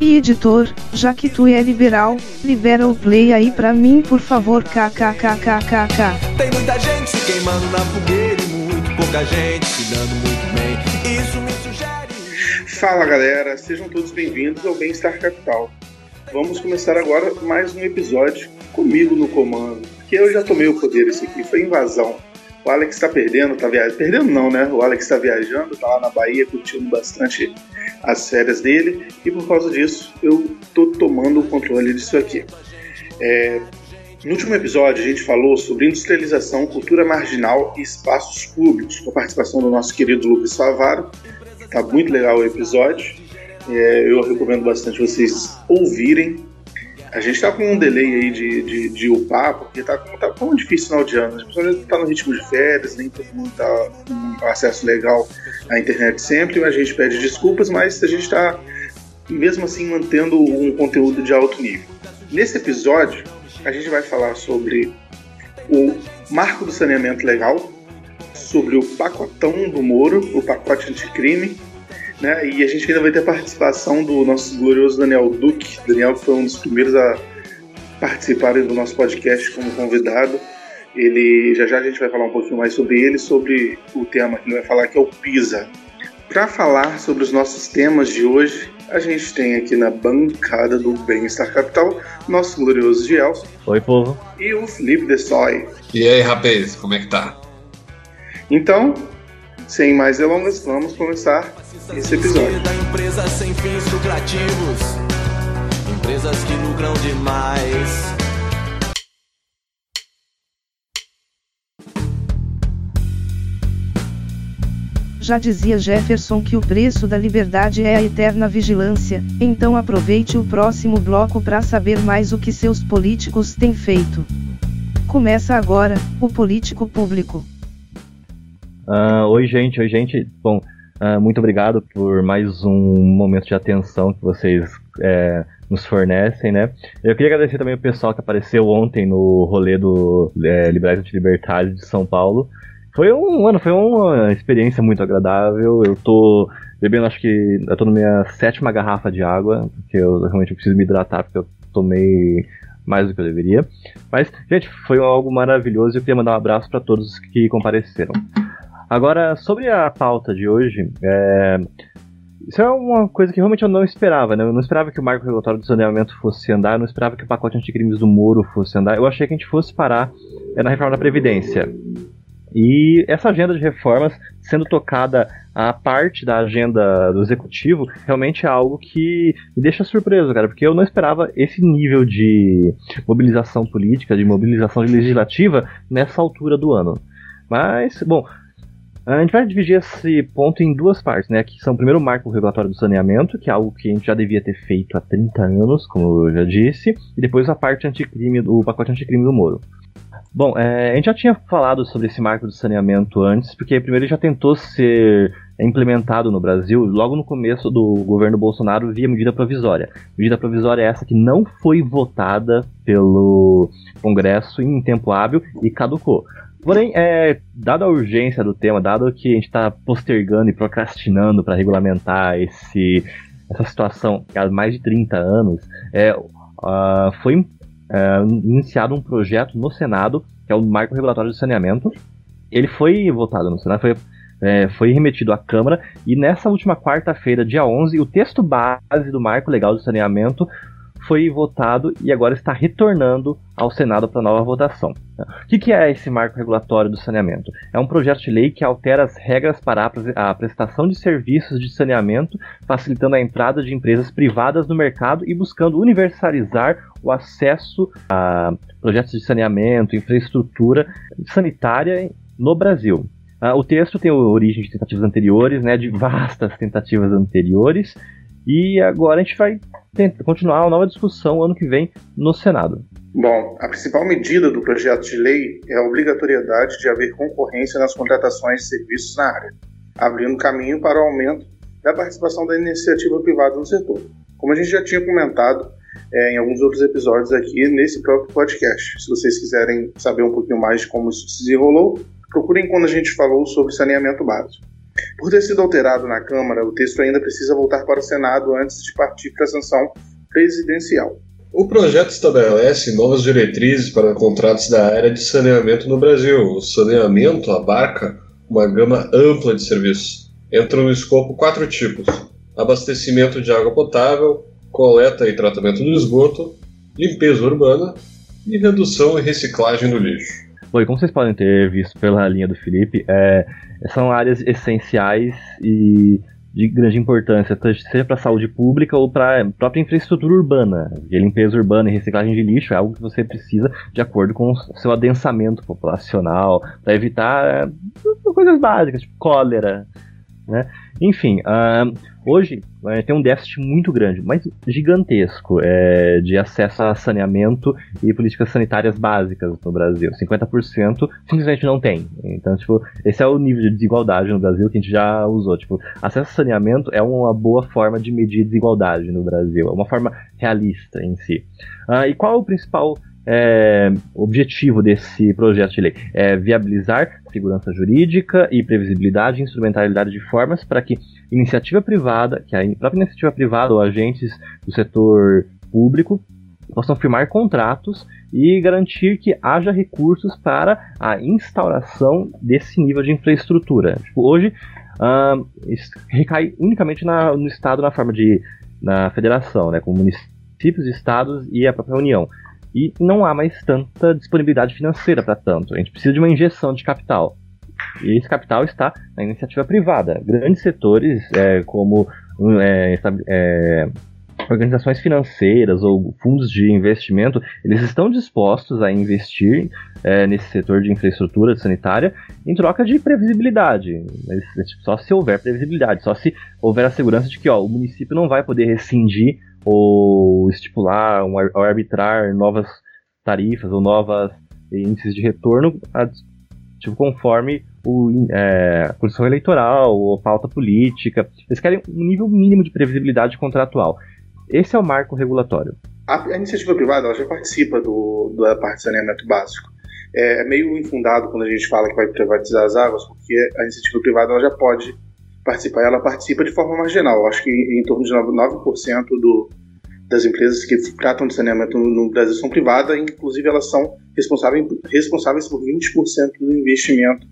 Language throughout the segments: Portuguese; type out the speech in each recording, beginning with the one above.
E editor, já que tu é liberal, libera o play aí pra mim por favor kkkkkk. Tem muita gente se queimando na fogueira e muito pouca gente se dando muito bem. Isso me sugere. Fala galera, sejam todos bem-vindos ao Bem-Estar Capital. Vamos começar agora mais um episódio comigo no comando, que eu já tomei o poder esse aqui, foi invasão. O Alex tá perdendo, tá viajando. Perdendo não, né? O Alex tá viajando, tá lá na Bahia curtindo bastante as férias dele e por causa disso eu tô tomando o controle disso aqui. É, no último episódio a gente falou sobre industrialização, cultura marginal e espaços públicos, com a participação do nosso querido Lucas Favaro. Tá muito legal o episódio. É, eu recomendo bastante vocês ouvirem a gente tá com um delay aí de, de, de upar, porque tá, tá tão difícil final de ano. As pessoas tá no ritmo de férias, nem todo mundo tá com acesso legal à internet sempre. A gente pede desculpas, mas a gente tá, mesmo assim, mantendo um conteúdo de alto nível. Nesse episódio, a gente vai falar sobre o marco do saneamento legal, sobre o pacotão do Moro, o pacote anticrime, né? E a gente ainda vai ter a participação do nosso glorioso Daniel Duque. Daniel foi um dos primeiros a participar do nosso podcast como convidado. Ele já já a gente vai falar um pouquinho mais sobre ele, sobre o tema que ele vai falar que é o PISA. Para falar sobre os nossos temas de hoje, a gente tem aqui na bancada do Bem-Estar Capital nosso glorioso Gielson. Oi, povo. E o Felipe Dessoy. E aí, rapaz, como é que tá? Então, sem mais delongas, vamos começar esse episódio. Da empresa sem fins lucrativos. Empresas que lucram demais. Já dizia Jefferson que o preço da liberdade é a eterna vigilância, então aproveite o próximo bloco para saber mais o que seus políticos têm feito. Começa agora, o Político Público. Uh, oi, gente, oi, gente. Bom, uh, muito obrigado por mais um momento de atenção que vocês é, nos fornecem, né? Eu queria agradecer também o pessoal que apareceu ontem no rolê do é, Liberais Antilibertários de São Paulo. Foi um, mano, foi uma experiência muito agradável. Eu tô bebendo, acho que eu tô na minha sétima garrafa de água, porque eu realmente preciso me hidratar, porque eu tomei mais do que eu deveria. Mas, gente, foi algo maravilhoso e eu queria mandar um abraço para todos que compareceram. Agora, sobre a pauta de hoje, é... isso é uma coisa que realmente eu não esperava, né? Eu não esperava que o marco regulatório do saneamento fosse andar, eu não esperava que o pacote anticrimes do Moro fosse andar, eu achei que a gente fosse parar é, na reforma da Previdência. E essa agenda de reformas sendo tocada a parte da agenda do executivo realmente é algo que me deixa surpreso, cara, porque eu não esperava esse nível de mobilização política, de mobilização legislativa nessa altura do ano. Mas, bom, a gente vai dividir esse ponto em duas partes, né? Que são primeiro o marco regulatório do saneamento, que é algo que a gente já devia ter feito há 30 anos, como eu já disse, e depois a parte anticrime, o pacote anticrime do Moro. Bom, é, a gente já tinha falado sobre esse marco do saneamento antes, porque primeiro ele já tentou ser implementado no Brasil logo no começo do governo Bolsonaro via medida provisória. Medida provisória é essa que não foi votada pelo Congresso em tempo hábil e caducou. Porém, é, dada a urgência do tema, dado que a gente está postergando e procrastinando para regulamentar esse, essa situação há mais de 30 anos, é, uh, foi uh, iniciado um projeto no Senado, que é o Marco Regulatório de Saneamento. Ele foi votado no Senado, foi, é, foi remetido à Câmara, e nessa última quarta-feira, dia 11, o texto base do Marco Legal de Saneamento foi votado e agora está retornando ao Senado para nova votação. O que, é esse marco regulatório do saneamento? É um projeto de lei que altera as regras para a prestação de serviços de saneamento, facilitando a entrada de empresas privadas no mercado e buscando universalizar o acesso a projetos de saneamento, infraestrutura sanitária no Brasil. o texto tem origem de tentativas anteriores, né, de vastas tentativas anteriores, E agora a gente vai continuar uma nova discussão ano que vem no Senado. Bom, a principal medida do projeto de lei é a obrigatoriedade de haver concorrência nas contratações de serviços na área, abrindo caminho para o aumento da participação da iniciativa privada no setor. Como a gente já tinha comentado é, em alguns outros episódios aqui nesse próprio podcast. Se vocês quiserem saber um pouquinho mais de como isso se desenrolou, procurem quando a gente falou sobre saneamento básico. Por ter sido alterado na Câmara, o texto ainda precisa voltar para o Senado antes de partir para a sanção presidencial. O projeto estabelece novas diretrizes para contratos da área de saneamento no Brasil. O saneamento abarca uma gama ampla de serviços. Entram no escopo quatro tipos: abastecimento de água potável, coleta e tratamento do esgoto, limpeza urbana e redução e reciclagem do lixo. Bom, e como vocês podem ter visto pela linha do Felipe, é, são áreas essenciais e de grande importância, seja para a saúde pública ou para a própria infraestrutura urbana. E limpeza urbana e reciclagem de lixo é algo que você precisa de acordo com o seu adensamento populacional, para evitar é, coisas básicas, tipo cólera. Né? Enfim, uh, Hoje é, tem um déficit muito grande, mas gigantesco, é, de acesso a saneamento e políticas sanitárias básicas no Brasil. 50% simplesmente não tem. Então, tipo, esse é o nível de desigualdade no Brasil que a gente já usou. Tipo, acesso a saneamento é uma boa forma de medir desigualdade no Brasil. É uma forma realista em si. Ah, e qual é o principal é, objetivo desse projeto de lei é viabilizar segurança jurídica e previsibilidade e instrumentalidade de formas para que iniciativa privada, que a própria iniciativa privada ou agentes do setor público possam firmar contratos e garantir que haja recursos para a instauração desse nível de infraestrutura. Tipo, hoje recai unicamente na, no Estado na forma de na federação, né, com municípios, estados e a própria União e não há mais tanta disponibilidade financeira para tanto. A gente precisa de uma injeção de capital. E esse capital está na iniciativa privada. Grandes setores, é, como é, é, organizações financeiras ou fundos de investimento, eles estão dispostos a investir é, nesse setor de infraestrutura sanitária em troca de previsibilidade. Só se houver previsibilidade, só se houver a segurança de que ó, o município não vai poder rescindir ou estipular ou arbitrar novas tarifas ou novas índices de retorno tipo, conforme o, é, a condição eleitoral ou pauta política. Eles querem um nível mínimo de previsibilidade contratual. Esse é o marco regulatório. A, a iniciativa privada ela já participa do, da parte saneamento básico. É, é, meio infundado quando a gente fala que vai privatizar as águas, porque a iniciativa privada ela já pode participar, ela participa de forma marginal. Acho que em, torno de 9% do, das empresas que tratam de saneamento no Brasil são privadas, inclusive elas são responsáveis, responsáveis por 20% do investimento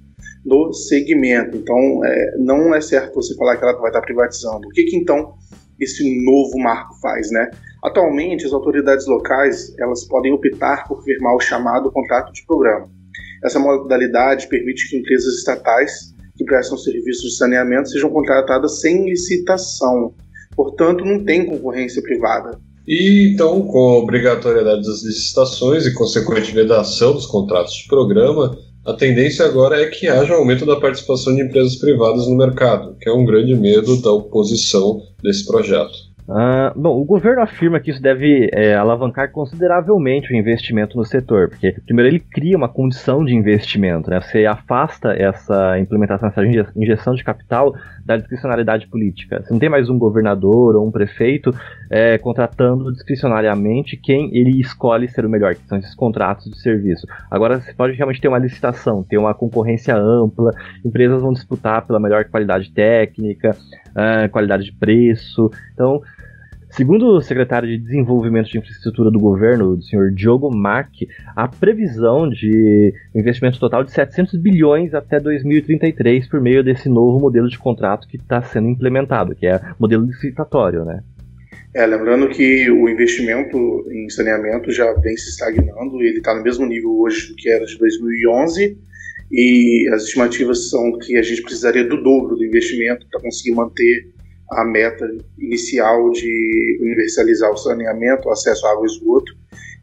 do segmento. Então, é, não é certo você falar que ela vai estar privatizando. O que, que então esse novo marco faz, né? Atualmente, as autoridades locais elas podem optar por firmar o chamado contrato de programa. Essa modalidade permite que empresas estatais que prestam serviços de saneamento sejam contratadas sem licitação. Portanto, não tem concorrência privada. E então, com a obrigatoriedade das licitações e consequente vedação dos contratos de programa, a tendência agora é que haja aumento da participação de empresas privadas no mercado, que é um grande medo da oposição desse projeto. Uh, bom, o governo afirma que isso deve é, alavancar consideravelmente o investimento no setor, porque primeiro ele cria uma condição de investimento, né? Você afasta essa implementação, essa injeção de capital da discricionariedade política. Você não tem mais um governador ou um prefeito é, contratando discricionariamente quem ele escolhe ser o melhor, que são esses contratos de serviço. Agora você pode realmente ter uma licitação, ter uma concorrência ampla, empresas vão disputar pela melhor qualidade técnica, uh, qualidade de preço. Então, Segundo o secretário de Desenvolvimento de Infraestrutura do governo, o senhor Diogo Mack, a previsão de investimento total de 700 bilhões até 2033 por meio desse novo modelo de contrato que está sendo implementado, que é modelo licitatório, né? É, lembrando que o investimento em saneamento já vem se estagnando, ele está no mesmo nível hoje do que era de 2011, e as estimativas são que a gente precisaria do dobro do investimento para conseguir manter a meta inicial de universalizar o saneamento, o acesso à água e esgoto,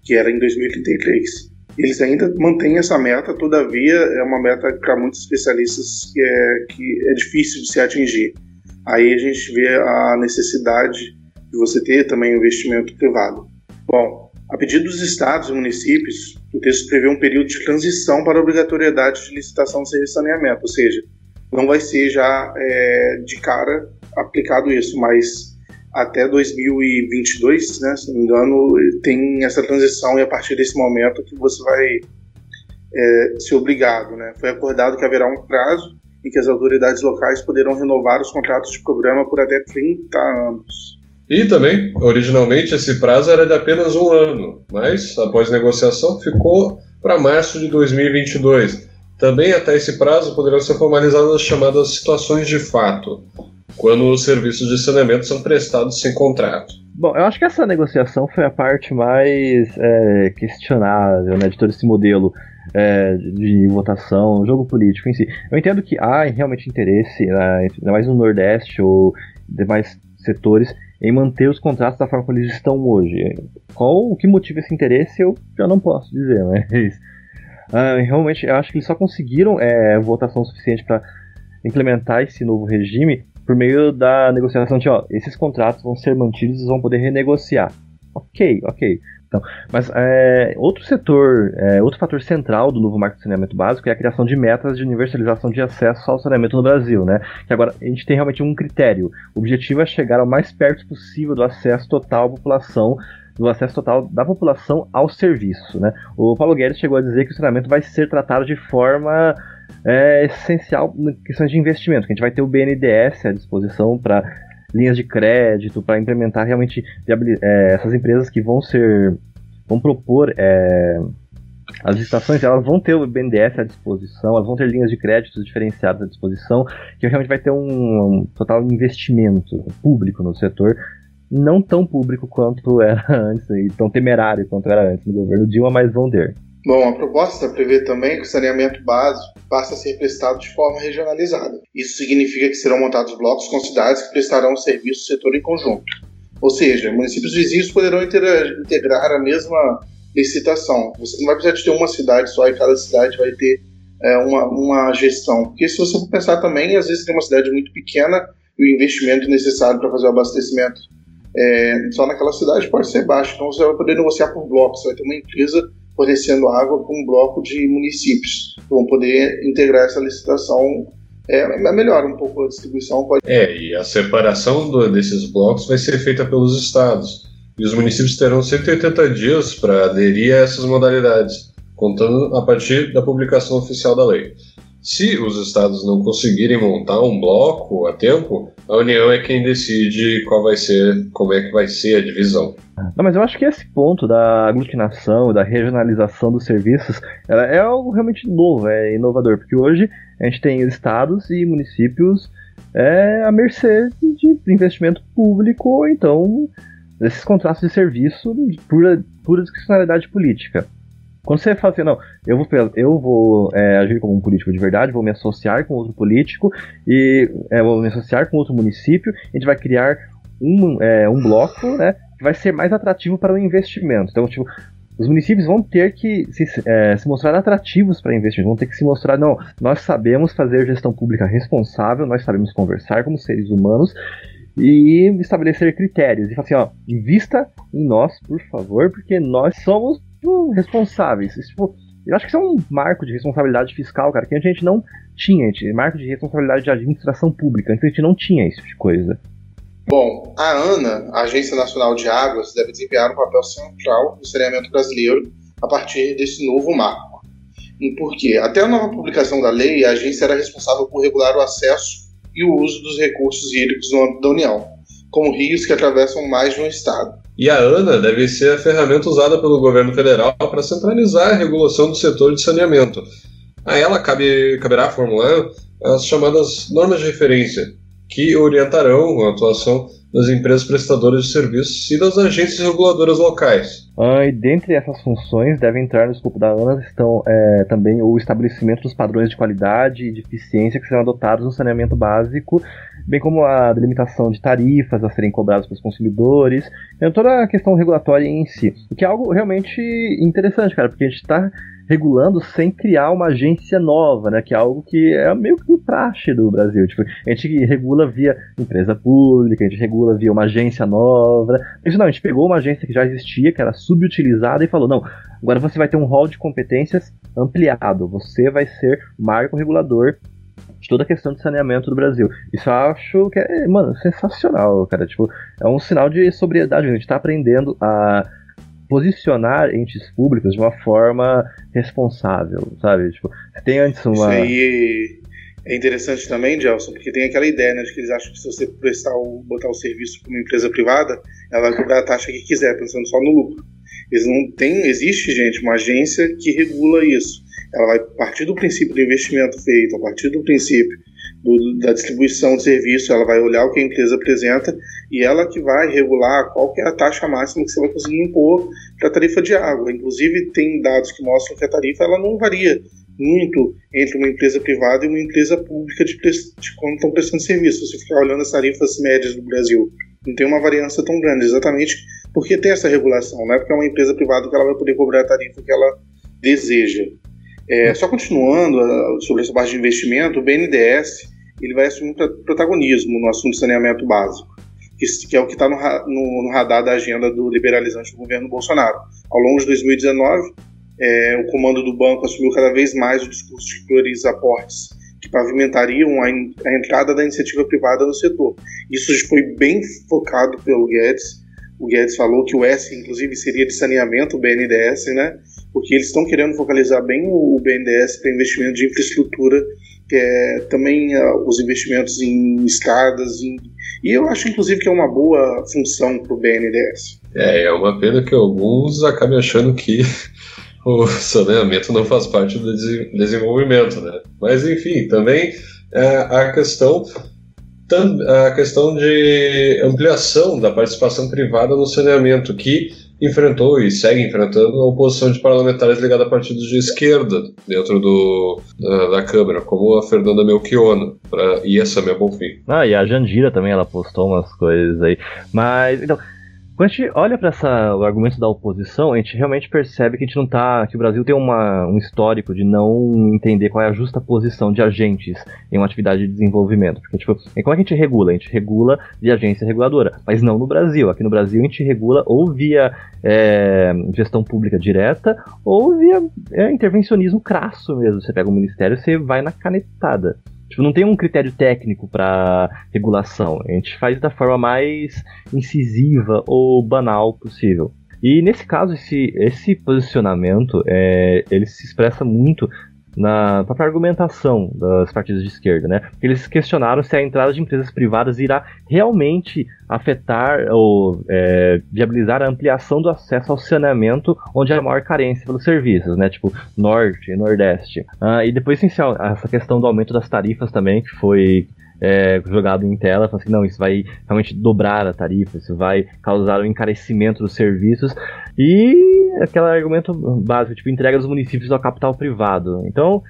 que era em 2033. Eles ainda mantêm essa meta, todavia é uma meta para muitos especialistas que é, que é difícil de se atingir. Aí a gente vê a necessidade de você ter também investimento privado. Bom, a pedido dos estados e municípios, o texto prevê um período de transição para a obrigatoriedade de licitação de serviço de saneamento, ou seja, não vai ser já é, de cara aplicado isso, mas até 2022, né, se não me engano, tem essa transição e a partir desse momento que você vai é, ser obrigado. Né? Foi acordado que haverá um prazo em que as autoridades locais poderão renovar os contratos de programa por até 30 anos. E também, originalmente, esse prazo era de apenas um ano, mas após negociação ficou para março de 2022. Também até esse prazo poderão ser formalizadas as chamadas situações de fato, quando os serviços de saneamento são prestados sem contrato. Bom, eu acho que essa negociação foi a parte mais é, questionável né, de todo esse modelo é, de votação, jogo político em si. Eu entendo que há realmente interesse, né, ainda mais no Nordeste ou demais setores, em manter os contratos da forma como eles estão hoje. Qual o que motiva esse interesse eu já não posso dizer, mas uh, realmente eu acho que eles só conseguiram é, votação suficiente para implementar esse novo regime por meio da negociação de, ó, esses contratos vão ser mantidos e vão poder renegociar. Ok, ok. Então, mas é, outro setor, é, outro fator central do novo marco de saneamento básico é a criação de metas de universalização de acesso ao saneamento no Brasil, né? Que agora a gente tem realmente um critério. O objetivo é chegar ao mais perto possível do acesso total à população do acesso total da população ao serviço. Né? O Paulo Guedes chegou a dizer que o saneamento vai ser tratado de forma é, essencial em questões de investimento, que a gente vai ter o BNDES à disposição para linhas de crédito, para implementar realmente é, essas empresas que vão ser, vão propor é, as estações elas vão ter o BNDES à disposição, elas vão ter linhas de créditos diferenciadas à disposição, que realmente vai ter um, um total investimento público no setor não tão público quanto era antes e tão temerário quanto era antes no governo Dilma, mas vão ter. Bom, a proposta prevê também que o saneamento básico passa a ser prestado de forma regionalizada. Isso significa que serão montados blocos com cidades que prestarão o serviço do setor em conjunto. Ou seja, municípios vizinhos poderão integrar a mesma licitação. Você não vai precisar de ter uma cidade só e cada cidade vai ter é, uma, uma gestão. Porque se você for pensar também, às vezes tem uma cidade muito pequena e o investimento necessário para fazer o abastecimento é, só naquela cidade pode ser baixo. Então você vai poder negociar por blocos. Você vai ter uma empresa fornecendo água com um bloco de municípios que vão poder integrar essa licitação. É, é melhor um pouco a distribuição. Pode... É, e a separação do, desses blocos vai ser feita pelos estados. E os municípios terão 180 dias para aderir a essas modalidades, contando a partir da publicação oficial da lei. Se os estados não conseguirem montar um bloco a tempo, a União é quem decide qual vai ser, como é que vai ser a divisão. Não, mas eu acho que esse ponto da aglutinação, da regionalização dos serviços, é algo realmente novo, é inovador, porque hoje a gente tem estados e municípios é, à mercê de investimento público, então esses contratos de serviço de pura, pura discricionalidade política. Quando você fala assim, não, eu vou, eu vou é, agir como um político de verdade, vou me associar com outro político e é, vou me associar com outro município, a gente vai criar um, é, um bloco, né, que vai ser mais atrativo para o investimento. Então, tipo, os municípios vão ter que se, é, se mostrar atrativos para investimento, vão ter que se mostrar, não, nós sabemos fazer gestão pública responsável, nós sabemos conversar como seres humanos e estabelecer critérios. E falar assim, ó, invista em nós, por favor, porque nós somos tipo, responsáveis. Tipo, eu acho que isso é um marco de responsabilidade fiscal, cara, que a gente não tinha. Gente, marco de responsabilidade de administração pública. Antes a gente não tinha esse tipo de coisa. Bom, a ANA, a Agência Nacional de Águas, deve desempenhar um papel central no saneamento brasileiro a partir desse novo marco. E por quê? Até a nova publicação da lei, a agência era responsável por regular o acesso e o uso dos recursos hídricos no âmbito da União, como rios que atravessam mais de um estado. E a ANA deve ser a ferramenta usada pelo governo federal para centralizar a regulação do setor de saneamento. A ela cabe, caberá formular as chamadas normas de referência, que orientarão a atuação das empresas prestadoras de serviços e das agências reguladoras locais. Ah, e dentre essas funções, deve entrar no escopo da ANA estão é, também o estabelecimento dos padrões de qualidade e de eficiência que serão adotados no saneamento básico, bem como a delimitação de tarifas a serem cobradas pelos consumidores, então toda a questão regulatória em si. O que é algo realmente interessante, cara, porque a gente está regulando sem criar uma agência nova, né? Que é algo que é meio que praxe do Brasil. Tipo, a gente regula via empresa pública, a gente regula via uma agência nova. Isso não, a gente pegou uma agência que já existia, que era subutilizada, e falou, não, agora você vai ter um rol de competências ampliado. Você vai ser marco regulador de toda a questão de saneamento do Brasil. Isso eu acho que é, mano, sensacional, cara. Tipo, é um sinal de sobriedade. A gente tá aprendendo a posicionar entes públicos de uma forma responsável, sabe? Tipo, tem antes uma. Isso aí é interessante também, Gelson, porque tem aquela ideia, né, de que eles acham que se você prestar o, botar o serviço para uma empresa privada, ela vai cobrar a taxa que quiser, pensando só no lucro. Eles não tem, existe, gente, uma agência que regula isso. Ela vai partir do princípio do investimento feito, a partir do princípio do, da distribuição de serviço, ela vai olhar o que a empresa apresenta e ela que vai regular qual que é a taxa máxima que você vai conseguir impor para a tarifa de água. Inclusive, tem dados que mostram que a tarifa ela não varia muito entre uma empresa privada e uma empresa pública de, de quando estão prestando serviço. Se ficar olhando as tarifas médias do Brasil, não tem uma variância tão grande, exatamente porque tem essa regulação, não é porque é uma empresa privada que ela vai poder cobrar a tarifa que ela deseja. É, só continuando uh, sobre essa parte de investimento, o BNDES ele vai assumir protagonismo no assunto de saneamento básico, que, é o que está no, no, no, radar da agenda do liberalizante do governo Bolsonaro. Ao longo de 2019, é, o comando do banco assumiu cada vez mais o discurso de prioriza aportes que pavimentariam a, in, a entrada da iniciativa privada no setor. Isso foi bem focado pelo Guedes. O Guedes falou que o S, inclusive, seria de saneamento, o BNDES, né? Porque eles estão querendo focalizar bem o BNDES para investimento de infraestrutura que é também uh, os investimentos em estradas, em... e eu acho inclusive que é uma boa função para o BNDES. É, é uma pena que alguns acabem achando que o saneamento não faz parte do desenvolvimento, né? Mas enfim, também é, a questão a questão de ampliação da participação privada no saneamento, que enfrentou e segue enfrentando a oposição de parlamentares ligada a partidos de esquerda dentro do, da, da Câmara, como a Fernanda Melchiona pra, e a Samia Bonfim. Ah, e a Jandira também, ela postou umas coisas aí. Mas, então, quando a gente olha para o argumento da oposição, a gente realmente percebe que a gente não tá. que o Brasil tem uma, um histórico de não entender qual é a justa posição de agentes em uma atividade de desenvolvimento. Porque, tipo, como é que a gente regula? A gente regula via agência reguladora, mas não no Brasil. Aqui no Brasil a gente regula ou via é, gestão pública direta ou via é, intervencionismo crasso mesmo. Você pega o ministério e você vai na canetada. Tipo, não tem um critério técnico para regulação. A gente faz da forma mais incisiva ou banal possível. E nesse caso, esse, esse posicionamento, é, ele se expressa muito na própria argumentação das partidos de esquerda, né? Eles questionaram se a entrada de empresas privadas irá realmente afetar ou é, viabilizar a ampliação do acesso ao saneamento, onde há maior carência pelos serviços, né? Tipo norte e nordeste. Ah, e depois, essencial, essa questão do aumento das tarifas também, que foi é, jogado em tela, falando assim, não, isso vai realmente dobrar a tarifa, isso vai causar um encarecimento dos serviços. E aquele argumento básico, tipo, entrega dos municípios ao capital privado. Então,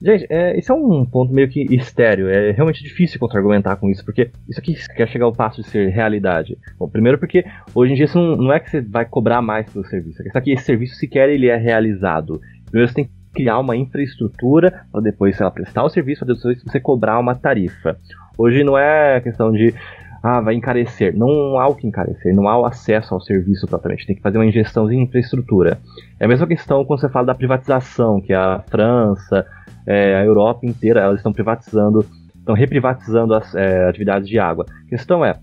gente, é, isso é um ponto meio que estéreo. É realmente difícil contra-argumentar com isso, porque isso aqui quer chegar ao passo de ser realidade. Bom, primeiro porque hoje em dia não, não é que você vai cobrar mais pelo serviço. É que esse serviço sequer ele é realizado. Primeiro você tem que criar uma infraestrutura para depois, lá, prestar o serviço, para depois você cobrar uma tarifa. Hoje não é questão de ah, vai encarecer. Não há o que encarecer, não há o acesso ao serviço propriamente. Tem que fazer uma injeção de infraestrutura. É a mesma questão quando você fala da privatização, que a França, é, a Europa inteira, elas estão privatizando, estão reprivatizando as é, atividades de água. A questão é,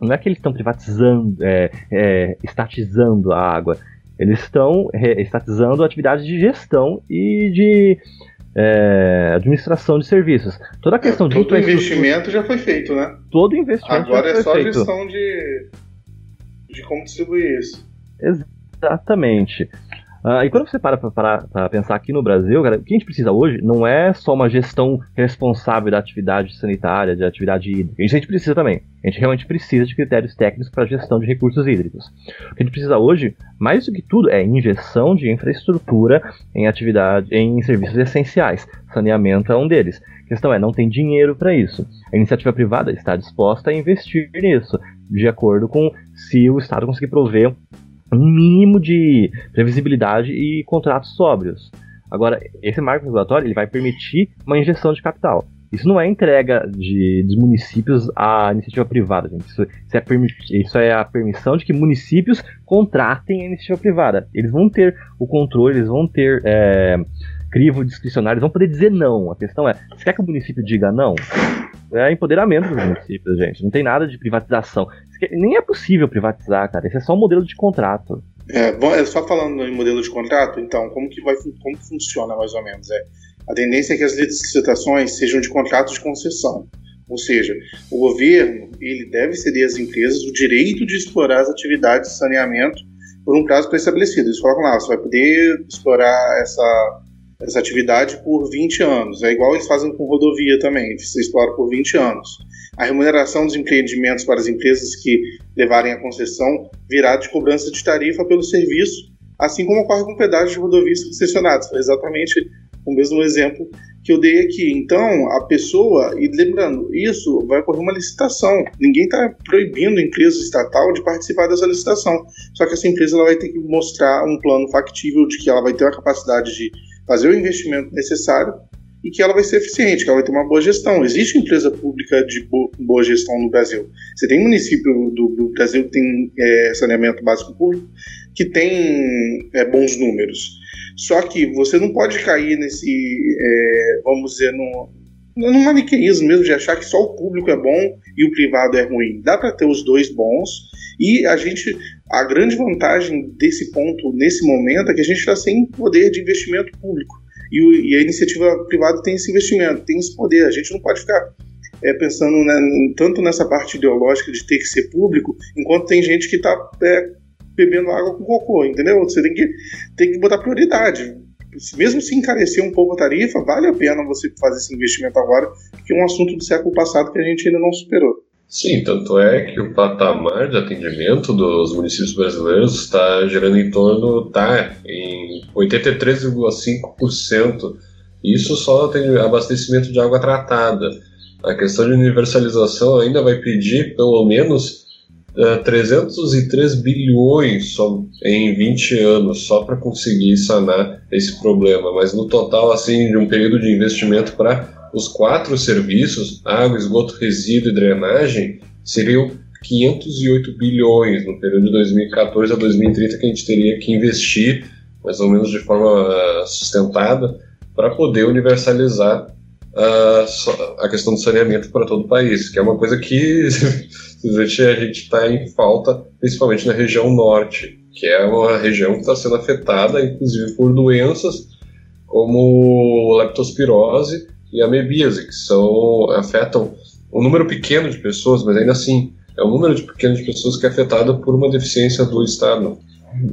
não é que eles estão privatizando, é, é, estatizando a água. Eles estão estatizando atividades de gestão e de é, administração de serviços. Toda a questão de todo investimento já foi feito, né? Todo investimento agora é só feito. gestão de de como distribuir isso. Exatamente. Uh, e quando você para para pensar aqui no Brasil, cara, o que a gente precisa hoje não é só uma gestão responsável da atividade sanitária, de atividade hídrica. Isso a gente precisa também. A gente realmente precisa de critérios técnicos para gestão de recursos hídricos. O que a gente precisa hoje, mais do que tudo, é injeção de infraestrutura em atividade, em serviços essenciais. Saneamento é um deles. A questão é, não tem dinheiro para isso. A iniciativa privada está disposta a investir nisso, de acordo com se o Estado conseguir prover um mínimo de previsibilidade e contratos sóbrios. Agora, esse marco regulatório ele vai permitir uma injeção de capital. Isso não é entrega de, dos municípios à iniciativa privada, gente. Isso, isso, é isso, é a permissão de que municípios contratem a iniciativa privada. Eles vão ter o controle, eles vão ter é, crivo discricionário, eles vão poder dizer não. A questão é, você quer que o município diga não? É empoderamento dos municípios, gente. Não tem nada de privatização. Nem é possível privatizar, cara. Esse é só um modelo de contrato. É, bom, é só falando em modelo de contrato, então, como que vai como funciona mais ou menos? É, a tendência é que as licitações sejam de contratos de concessão. Ou seja, o governo ele deve ceder às empresas o direito de explorar as atividades de saneamento por um prazo pré-estabelecido. Eles colocam lá, você vai poder explorar essa, essa atividade por 20 anos. É igual eles fazem com rodovia também, você explora por 20 anos. A remuneração dos empreendimentos para as empresas que levarem a concessão virá de cobrança de tarifa pelo serviço, assim como ocorre com pedágios de rodovias concessionados. Foi exatamente o mesmo exemplo que eu dei aqui. Então, a pessoa, e lembrando, isso vai ocorrer uma licitação. Ninguém está proibindo a empresa estatal de participar dessa licitação. Só que essa empresa ela vai ter que mostrar um plano factível de que ela vai ter a capacidade de fazer o investimento necessário e que ela vai ser eficiente, que ela vai ter uma boa gestão. Existe empresa pública de boa gestão no Brasil. Você tem município do, Brasil que tem é, saneamento básico público que tem é, bons números. Só que você não pode cair nesse, é, vamos dizer, no, no maniqueísmo mesmo de achar que só o público é bom e o privado é ruim. Dá para ter os dois bons e a gente, a grande vantagem desse ponto nesse momento é que a gente está sem poder de investimento público e, o, e, a iniciativa privada tem esse investimento, tem esse poder. A gente não pode ficar é, pensando né, tanto nessa parte ideológica de ter que ser público, enquanto tem gente que está é, bebendo água com cocô, entendeu? Você tem que, tem que botar prioridade. Mesmo se encarecer um pouco a tarifa, vale a pena você fazer esse investimento agora, que é um assunto do século passado que a gente ainda não superou. Sim, tanto é que o patamar de atendimento dos municípios brasileiros está gerando em torno, tá, em 83,5%. Isso só tem abastecimento de água tratada. A questão de universalização ainda vai pedir pelo menos 303 é, bilhões só em 20 anos só para conseguir sanar esse problema, mas no total assim de um período de investimento para os quatro serviços, água, esgoto, resíduo e drenagem, seriam 508 bilhões no período de 2014 a 2030 que a gente teria que investir mais ou menos de forma sustentada para poder universalizar a, a questão do saneamento para todo o país, que é uma coisa que a gente está em falta, principalmente na região norte, que é uma região que está sendo afetada, inclusive, por doenças como leptospirose e amebíase, que são, afetam um número pequeno de pessoas, mas ainda assim é um número de pequeno de pessoas que é afetado por uma deficiência do Estado.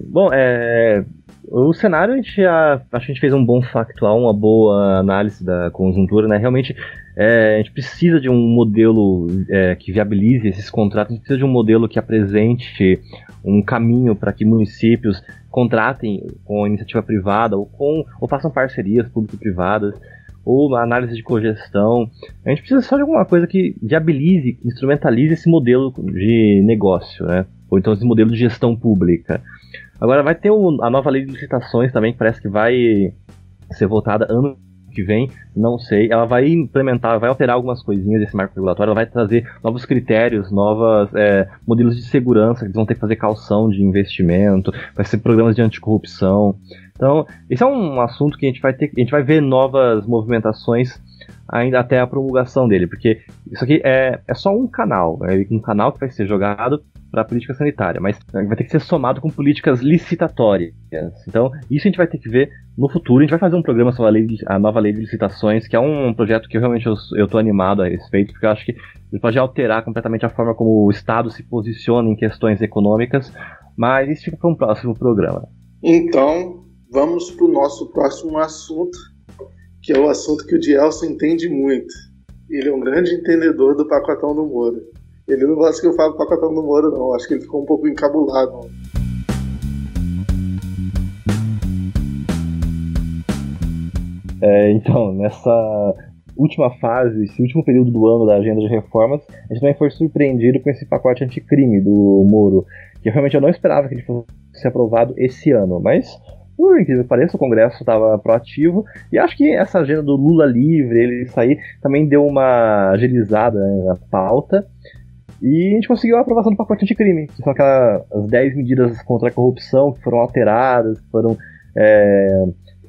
Bom, é, o cenário, a gente já, acho que a gente fez um bom factual, uma boa análise da conjuntura, né? Realmente, é, a gente precisa de um modelo é, que viabilize esses contratos, a gente precisa de um modelo que apresente um caminho para que municípios contratem com iniciativa privada ou, com, ou façam parcerias público-privadas ou análise de cogestão. A gente precisa só de alguma coisa que viabilize, instrumentalize esse modelo de negócio, né? Ou então esse modelo de gestão pública. Agora vai ter o, a nova lei de licitações também, que parece que vai ser votada ano que vem, não sei. Ela vai implementar, vai alterar algumas coisinhas desse marco regulatório, ela vai trazer novos critérios, novos é, modelos de segurança, que eles vão ter que fazer calção de investimento, vai ser programas de anticorrupção. Então, esse é um assunto que a gente vai ter, a gente vai ver novas movimentações ainda até a promulgação dele, porque isso aqui é, é só um canal, é um canal que vai ser jogado para a política sanitária, mas vai ter que ser somado com políticas licitatórias. Então, isso a gente vai ter que ver no futuro. A gente vai fazer um programa sobre a, lei de, a nova lei de licitações, que é um projeto que eu, realmente eu, estou animado a respeito, porque eu acho que ele pode alterar completamente a forma como o Estado se posiciona em questões econômicas, mas isso fica para um próximo programa. Então, vamos para o nosso próximo assunto, que é o assunto que o Dielson entende muito. Ele é um grande entendedor do pacotão do Moro. Ele não gosta que eu falo pacotão do Moro, não. Acho que ele ficou um pouco encabulado. É, então, nessa última fase, esse último período do ano da agenda de reformas, a gente também foi surpreendido com esse pacote anticrime do Moro, que realmente eu não esperava que ele fosse aprovado esse ano, mas por incrível que pareça, o Congresso estava proativo, e acho que essa agenda do Lula livre, ele sair, também deu uma agilizada né, na pauta, e a gente conseguiu a aprovação do pacote anticrime, que são aquelas 10 medidas contra a corrupção que foram alteradas, que foram. É,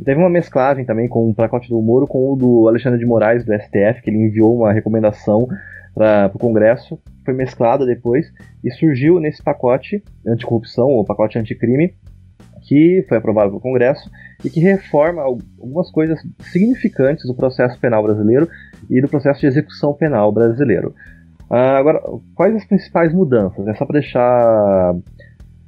teve uma mesclagem também com o pacote do Moro com o do Alexandre de Moraes, do STF, que ele enviou uma recomendação para o Congresso, foi mesclada depois, e surgiu nesse pacote anticorrupção, ou pacote anticrime, que foi aprovado pelo Congresso e que reforma algumas coisas significantes do processo penal brasileiro e do processo de execução penal brasileiro. Uh, agora, quais as principais mudanças? É só para deixar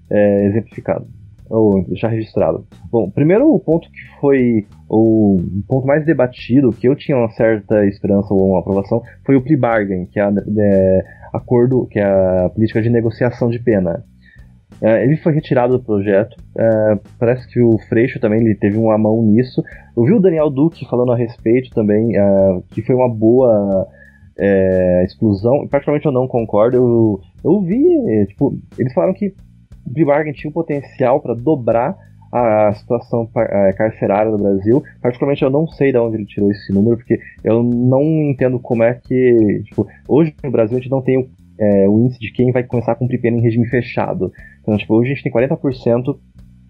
é, exemplificado, ou deixar registrado. Bom, primeiro o ponto que foi o ponto mais debatido, que eu tinha uma certa esperança ou uma aprovação, foi o plea bargain, que é, é acordo, que é a política de negociação de pena. É, ele foi retirado do projeto. É, parece que o Freixo também ele teve uma mão nisso. Eu vi o Daniel Duque falando a respeito também, é, que foi uma boa exclusão, particularmente eu não concordo. Eu, eu vi, tipo, eles falaram que o bargain tinha o potencial para dobrar a situação carcerária do Brasil. Particularmente eu não sei de onde ele tirou esse número, porque eu não entendo como é que. Tipo, hoje no Brasil a gente não tem é, o índice de quem vai começar a cumprir pena em regime fechado. Então, tipo, hoje a gente tem 40%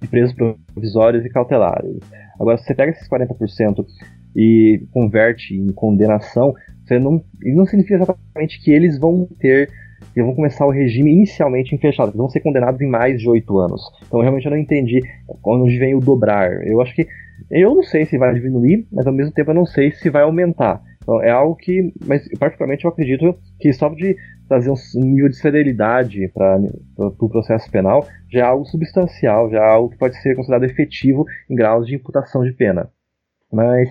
de presos provisórios e cautelares. Agora, se você pega esses 40% e converte em condenação, você não, não significa exatamente que eles vão ter, eles vão começar o regime inicialmente em fechado, eles vão ser condenados em mais de oito anos. Então realmente eu não entendi onde vem o dobrar. Eu acho que eu não sei se vai diminuir, mas ao mesmo tempo eu não sei se vai aumentar. Então, é algo que, mas particularmente eu acredito que só de trazer um nível de severidade para o pro processo penal já é algo substancial, já é algo que pode ser considerado efetivo em graus de imputação de pena. Mas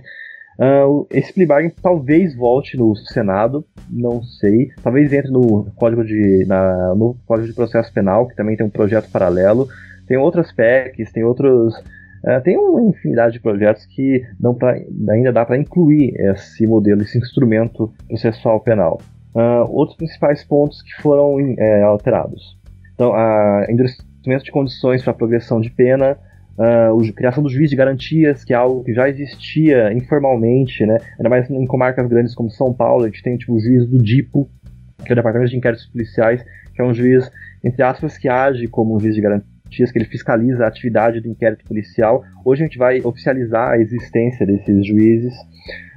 Uh, esse plea bargain talvez volte no Senado, não sei. Talvez entre no código de na, no código de processo penal, que também tem um projeto paralelo. Tem outras PECs, tem outros uh, tem uma infinidade de projetos que pra, ainda dá para incluir esse modelo, esse instrumento processual penal. Uh, outros principais pontos que foram é, alterados. Então, a endurecimento de condições para progressão de pena, Uh, a criação do juiz de garantias, que é algo que já existia informalmente, né? ainda mais em comarcas grandes como São Paulo, a gente tem tipo, o juiz do DIPO, que é o Departamento de Inquéritos Policiais, que é um juiz, entre aspas, que age como um juiz de garantias, que ele fiscaliza a atividade do inquérito policial. Hoje a gente vai oficializar a existência desses juízes.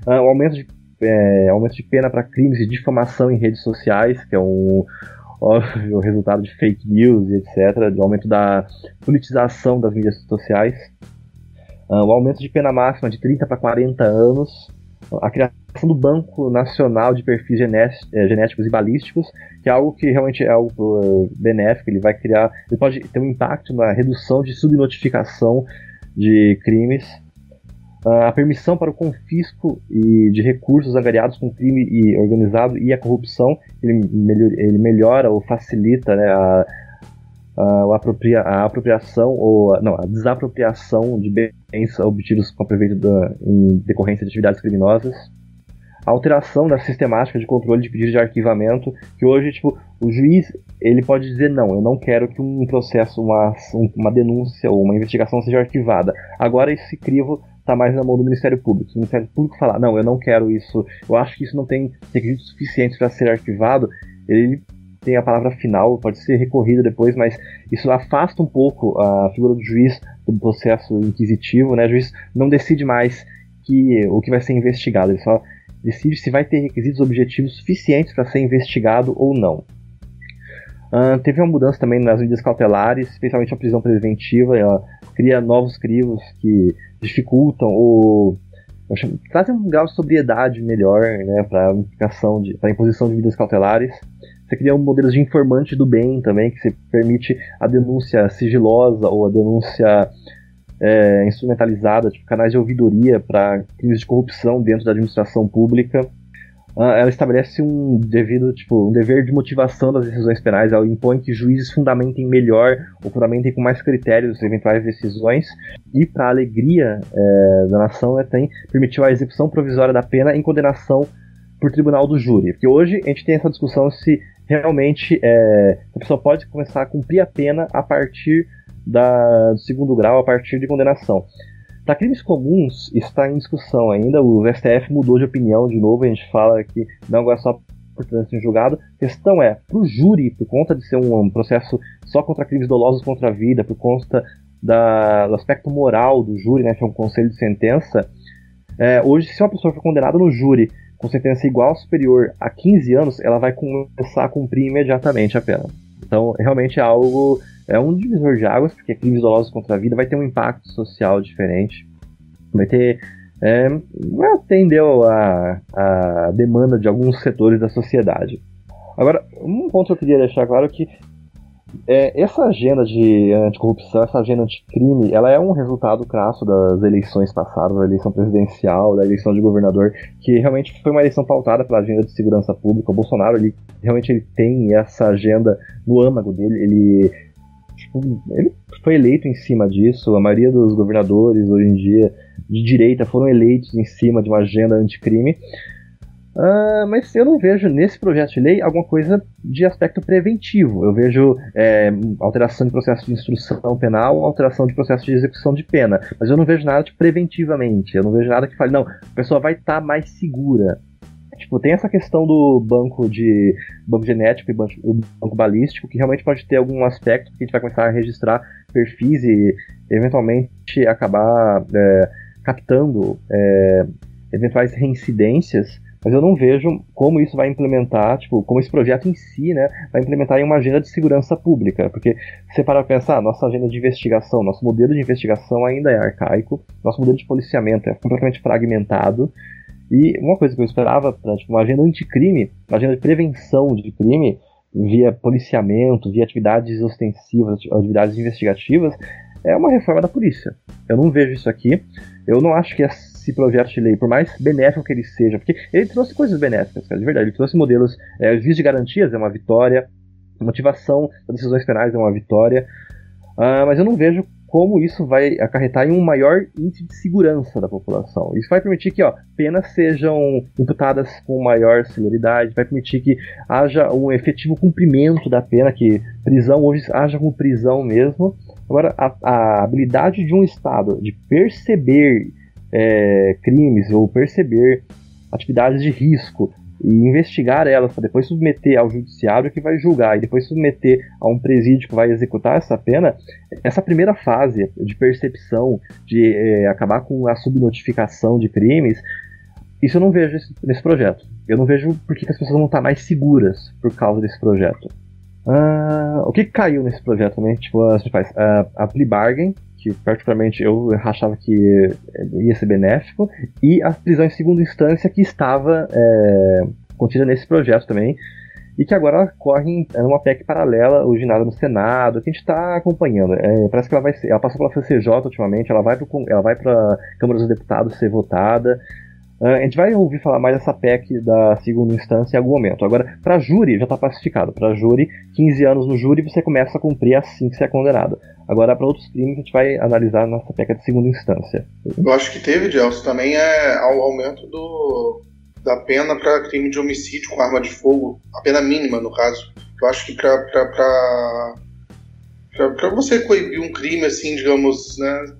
Uh, o aumento de, é, aumento de pena para crimes de difamação em redes sociais, que é um, óbvio, resultado de fake news e etc., de aumento da politização das mídias sociais, uh, o aumento de pena máxima de 30 para 40 anos, a criação do Banco Nacional de Perfis eh, Genéticos e Balísticos, que é algo que realmente é algo uh, benéfico, ele vai criar, ele pode ter um impacto na redução de subnotificação de crimes, a permissão para o confisco de recursos angariados com crime organizado e a corrupção, ele, melhor, ele melhora ou facilita né, a, a, a, apropriação ou não, a desapropriação de bens obtidos com proveito da, em decorrência de atividades criminosas. A alteração da sistemática de controle de pedidos de arquivamento, que hoje, tipo, o juiz ele pode dizer não, eu não quero que um processo, uma, uma denúncia ou uma investigação seja arquivada. Agora esse crivo está mais na mão do Ministério Público. Se o Ministério Público falar, não, eu não quero isso, eu acho que isso não tem requisitos suficientes para ser arquivado, ele tem a palavra final, pode ser recorrido depois, mas isso afasta um pouco a figura do juiz do processo inquisitivo, né? O juiz não decide mais que o que vai ser investigado, ele só decide se vai ter requisitos objetivos suficientes para ser investigado ou não. Uh, teve uma mudança também nas medidas cautelares, especialmente a prisão preventiva. Ela cria novos crivos que dificultam ou trazem um grau de sobriedade melhor né, para a imposição de medidas cautelares. Você cria um modelos de informante do bem também, que se permite a denúncia sigilosa ou a denúncia é, instrumentalizada, tipo canais de ouvidoria para crimes de corrupção dentro da administração pública. Ah, ela estabelece um devido, tipo, um dever de motivação das decisões penais, ela impõe que juízes fundamentem melhor ou fundamentem com mais critérios eventuais decisões, e para alegria é, da nação, ela tem, permitiu a execução provisória da pena em condenação por tribunal do júri. Porque hoje a gente tem essa discussão se realmente é, a pessoa pode começar a cumprir a pena a partir da, do segundo grau a partir de condenação. Para crimes comuns, está em discussão ainda. O STF mudou de opinião de novo. A gente fala que não agora só por trânsito em julgado. A questão é, para o júri, por conta de ser um, um, processo só contra crimes dolosos contra a vida, por conta da, do aspecto moral do júri, né, que é um conselho de sentença, é, hoje, se uma pessoa for condenada no júri com sentença igual ou superior a 15 anos, ela vai começar a cumprir imediatamente a pena. Então, realmente é algo, é um divisor de águas, porque crimes dolosos contra a vida vai ter um impacto social diferente, vai ter, é, vai atender a, a demanda de alguns setores da sociedade. Agora, um ponto que eu queria deixar claro é que é, essa agenda de anticorrupção, essa agenda anticrime, ela é um resultado crasso das eleições passadas, da eleição presidencial, da eleição de governador, que realmente foi uma eleição pautada pela agenda de segurança pública. O Bolsonaro, ele realmente ele tem essa agenda no âmago dele, ele, tipo, ele foi eleito em cima disso. A maioria dos governadores hoje em dia de direita foram eleitos em cima de uma agenda anticrime. Uh, mas eu não vejo nesse projeto de lei alguma coisa de aspecto preventivo. Eu vejo é, alteração de processo de instrução penal, alteração de processo de execução de pena. Mas eu não vejo nada de preventivamente. Eu não vejo nada que fale, não, a pessoa vai estar tá mais segura. Tipo, tem essa questão do banco de banco genético e banco, banco balístico, que realmente pode ter algum aspecto que a gente vai começar a registrar perfis e eventualmente acabar é, captando é, eventuais reincidências. Mas eu não vejo como isso vai implementar, tipo, como esse projeto em si, né, vai implementar em uma agenda de segurança pública, porque se você parar para pensar, nossa agenda de investigação, nosso modelo de investigação ainda é arcaico, nosso modelo de policiamento é completamente fragmentado, e uma coisa que eu esperava para tipo, uma agenda anticrime, uma agenda de prevenção de crime, via policiamento, via atividades ostensivas, atividades investigativas, é uma reforma da polícia. Eu não vejo isso aqui. Eu não acho que esse projeto de lei, por mais benéfico que ele seja, porque ele trouxe coisas benéficas, cara, de verdade. Ele trouxe modelos, é, de garantias é uma vitória, motivação das decisões penais é uma vitória, uh, mas eu não vejo como isso vai acarretar em um maior índice de segurança da população. Isso vai permitir que ó, penas sejam imputadas com maior celeridade, vai permitir que haja um efetivo cumprimento da pena, que prisão hoje haja como prisão mesmo. Agora, a, a habilidade de um Estado de perceber é, crimes ou perceber atividades de risco e investigar elas para depois submeter ao judiciário que vai julgar e depois submeter a um presídio que vai executar essa pena, essa primeira fase de percepção, de é, acabar com a subnotificação de crimes, isso eu não vejo nesse projeto. Eu não vejo por que as pessoas vão estar mais seguras por causa desse projeto. Uh, o que caiu nesse projeto também? Tipo, as principais. Uh, a plea bargain, que particularmente eu achava que ia ser benéfico, e a prisão em segunda instância que estava é, contida nesse projeto também, e que agora corre em uma PEC paralela, originada no Senado, que a gente está acompanhando. É, parece que ela vai ser, ela passou pela CCJ ultimamente, ela vai para a Câmara dos Deputados ser votada. Uh, a gente vai ouvir falar mais dessa PEC da segunda instância em algum momento. Agora, para júri, já está pacificado. Para júri, 15 anos no júri, você começa a cumprir assim que você é condenado. Agora, para outros crimes, a gente vai analisar nessa PEC de segunda instância. Eu acho que teve, Gelson, também é o aumento do, da pena para crime de homicídio com arma de fogo, a pena mínima, no caso. Eu acho que para você coibir um crime assim, digamos, né,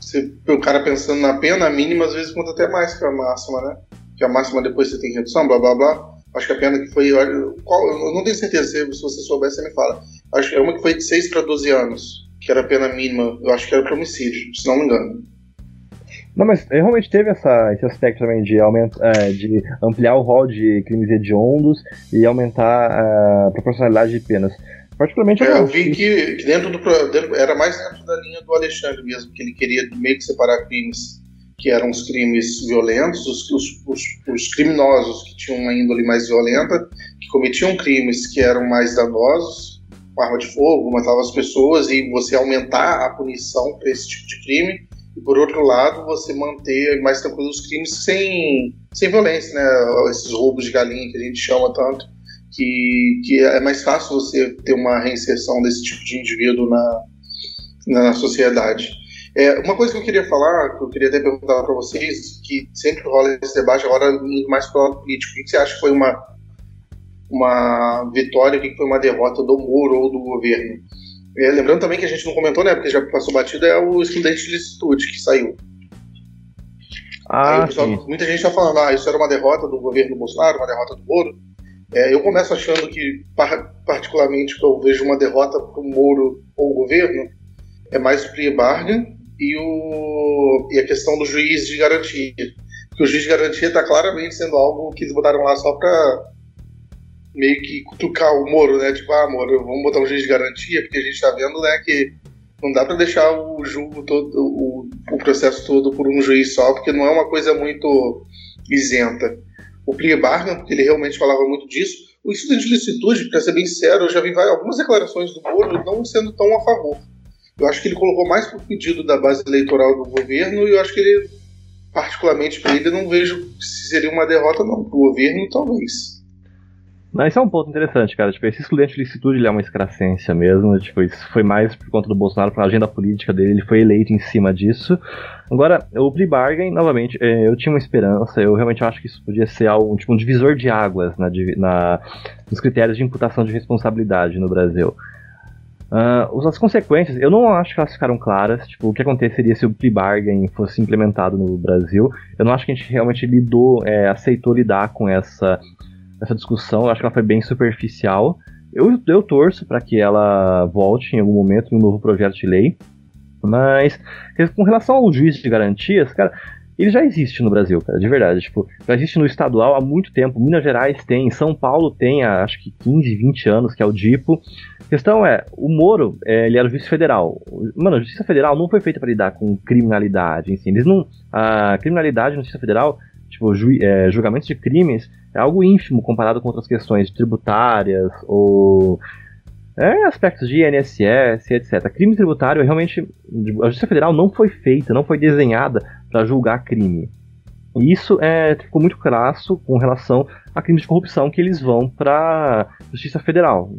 você, o cara pensando na pena mínima, às vezes conta até mais que a máxima, né? Que a máxima depois você tem redução, blá blá blá. Acho que a pena que foi. Qual, eu não tenho certeza, se você souber, você me fala. Acho que é uma que foi de 6 para 12 anos, que era a pena mínima. Eu acho que era para homicídio, se não me engano. Não, mas realmente teve essa, esse aspecto também de, aumento, é, de ampliar o rol de crimes hediondos e aumentar a proporcionalidade de penas. Particularmente é, eu vi que, que dentro do dentro, era mais dentro da linha do Alexandre mesmo, que ele queria meio que separar crimes que eram os crimes violentos, os, os, os, os criminosos que tinham uma índole mais violenta, que cometiam crimes que eram mais danosos, com arma de fogo, matavam as pessoas, e você aumentar a punição para esse tipo de crime, e por outro lado, você manter mais tranquilo os crimes sem, sem violência, né? Esses roubos de galinha que a gente chama tanto que, que é mais fácil você ter uma reinserção desse tipo de indivíduo na, na sociedade. É, uma coisa que eu queria falar, que eu queria até perguntar para vocês, que sempre rola esse debate, agora indo mais para o lado político, o que você acha que foi uma, uma vitória, o que foi uma derrota do Moro ou do governo? É, lembrando também que a gente não comentou, né? Porque já passou batido, é o estudante de licitude que saiu. Ah, o pessoal- muita gente tá falando, ah, isso era uma derrota do governo Bolsonaro, uma derrota do Moro. É, eu começo achando que, par- particularmente, que eu vejo uma derrota pro Moro ou o governo, é mais o plea bargain e, o, e a questão do juiz de garantia. Porque o juiz de garantia tá claramente sendo algo que eles botaram lá só pra meio que cutucar o Moro, né? Tipo, ah, Moro, vamos botar um juiz de garantia, porque a gente tá vendo, né, que não dá pra deixar o julgo todo, o, o processo todo por um juiz só, porque não é uma coisa muito isenta. O plea bargain, porque ele realmente falava muito disso. O estudo de licitude, pra ser bem sincero, eu já vi várias- algumas declarações do Moro não sendo tão a favor. Eu acho que ele colocou mais por pedido da base eleitoral do governo e eu acho que ele, particularmente para ele, não vejo se seria uma derrota, não. Pro governo, talvez. Não, isso é um ponto interessante, cara. Tipo, esse excludente de licitude ele é uma escrascência mesmo. Tipo, isso foi mais por conta do Bolsonaro, pela agenda política dele, ele foi eleito em cima disso. Agora, o plea bargain, novamente, é, eu tinha uma esperança, eu realmente acho que isso podia ser algo, tipo, um divisor de águas na, na- nos critérios de imputação de responsabilidade no Brasil. Os- as consequências, eu não acho que elas ficaram claras. Tipo, o que aconteceria se o plea bargain fosse implementado no Brasil? Eu não acho que a gente realmente lidou, é, aceitou lidar com essa, essa discussão. Acho que ela foi bem superficial. Eu, eu torço para que ela volte em algum momento em um novo projeto de lei. Mas, com relação ao juiz de garantias, cara, ele já existe no Brasil, cara, de verdade. Tipo, já existe no estadual há muito tempo. Minas Gerais tem, São Paulo tem há acho que 15, 20 anos, que é o DIPO. A questão é, o Moro, é, ele era juiz federal. Mano, a Justiça Federal não foi feita para lidar com criminalidade, enfim. Eles não. A criminalidade na Justiça Federal, tipo, ju, é, julgamentos de crimes, é algo ínfimo comparado com outras questões tributárias ou é, aspectos de INSS, etc. Crime tributário, realmente, a Justiça Federal não foi feita, não foi desenhada para julgar crime. E isso é, ficou muito crasso com relação a crimes de corrupção que eles vão para Justiça Federal.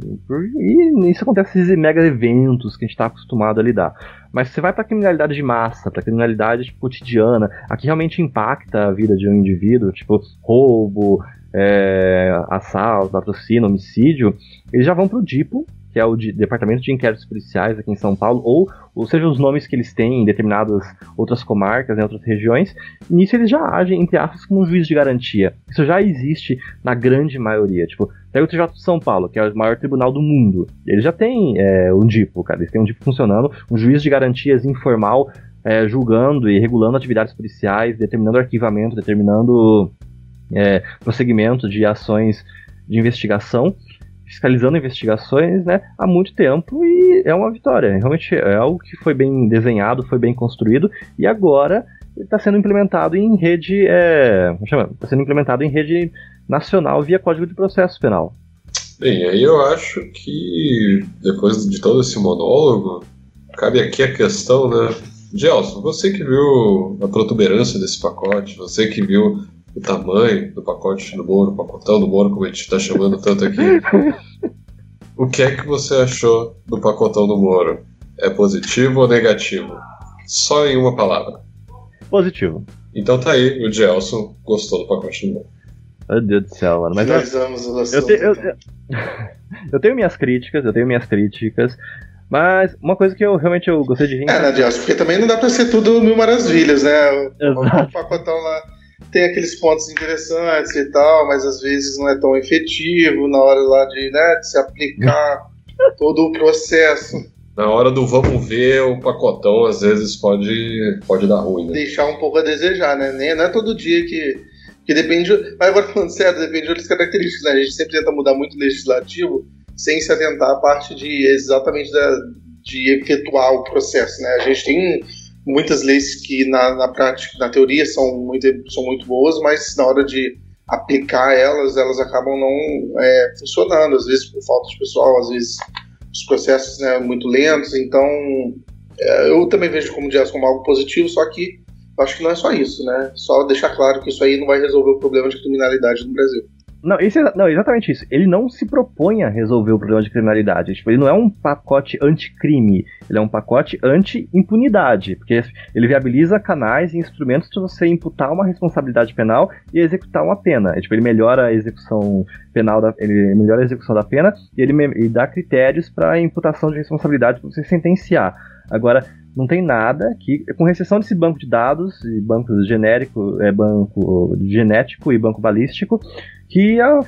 E isso acontece nesses mega eventos que a gente está acostumado a lidar. Mas você vai para criminalidade de massa, para criminalidade tipo, cotidiana, aqui realmente impacta a vida de um indivíduo, tipo roubo, é, assalto, patrocínio, homicídio, eles já vão para o DIPO, que é o de, Departamento de Inquéritos Policiais aqui em São Paulo, ou, ou seja, os nomes que eles têm em determinadas outras comarcas, em outras regiões, e nisso eles já agem, entre aspas, como um juiz de garantia. Isso já existe na grande maioria. Tipo, pega o TJ de São Paulo, que é o maior tribunal do mundo. Eles já têm é, um DIPO, cara. Eles têm um DIPO funcionando, um juiz de garantias informal, é, julgando e regulando atividades policiais, determinando arquivamento, determinando é, prosseguimento de ações de investigação fiscalizando investigações né, há muito tempo e é uma vitória. Realmente é algo que foi bem desenhado, foi bem construído e agora está sendo implementado em rede. Está sendo implementado em rede nacional via Código de Processo Penal. Bem, aí eu acho que depois de todo esse monólogo, cabe aqui a questão, né? Gelson, você que viu a protuberância desse pacote, você que viu o tamanho do pacote do Moro, o pacotão do Moro, como a gente está chamando tanto aqui. o que é que você achou do pacotão do Moro? É positivo ou negativo? Só em uma palavra. Positivo. Então tá aí, o Gelson gostou do pacote do Moro. Meu Deus do céu, mano. Mas Finalizamos o eu, te, eu, eu, eu tenho minhas críticas, eu tenho minhas críticas. Mas uma coisa que eu realmente eu gostei de rir. É, né, Gelson? Porque também não dá pra ser tudo mil maravilhas, né? O, o pacotão lá tem aqueles pontos interessantes e tal, mas às vezes não é tão efetivo na hora lá de, né, de se aplicar todo o processo. Na hora do vamos ver, o pacotão às vezes pode, pode dar ruim, né? Deixar um pouco a desejar, né? Nem, não é todo dia que, que depende. Mas agora falando sério, depende de outras características, né? A gente sempre tenta mudar muito o legislativo sem se atentar à parte de exatamente da, de efetuar o processo, né? A gente tem muitas leis que na, na prática, na teoria, são muito, são muito boas, mas na hora de aplicar elas, elas acabam não é, funcionando, às vezes por falta de pessoal, às vezes os processos né, muito lentos, então é, eu também vejo como jazz como algo positivo, só que acho que não é só isso, né? Só deixar claro que isso aí não vai resolver o problema de criminalidade no Brasil. Não, esse, é, não, exatamente isso. Ele não se propõe a resolver o problema de criminalidade. Tipo, ele não é um pacote anti-crime, ele é um pacote anti-impunidade, porque ele viabiliza canais e instrumentos para você imputar uma responsabilidade penal e executar uma pena. É, tipo, ele melhora a execução penal, da, ele melhora a execução da pena e ele me, e dá critérios para imputação de responsabilidade para você sentenciar. Agora, não tem nada que, com exceção desse banco de dados, banco genérico, é, banco genético e banco balístico, que, a,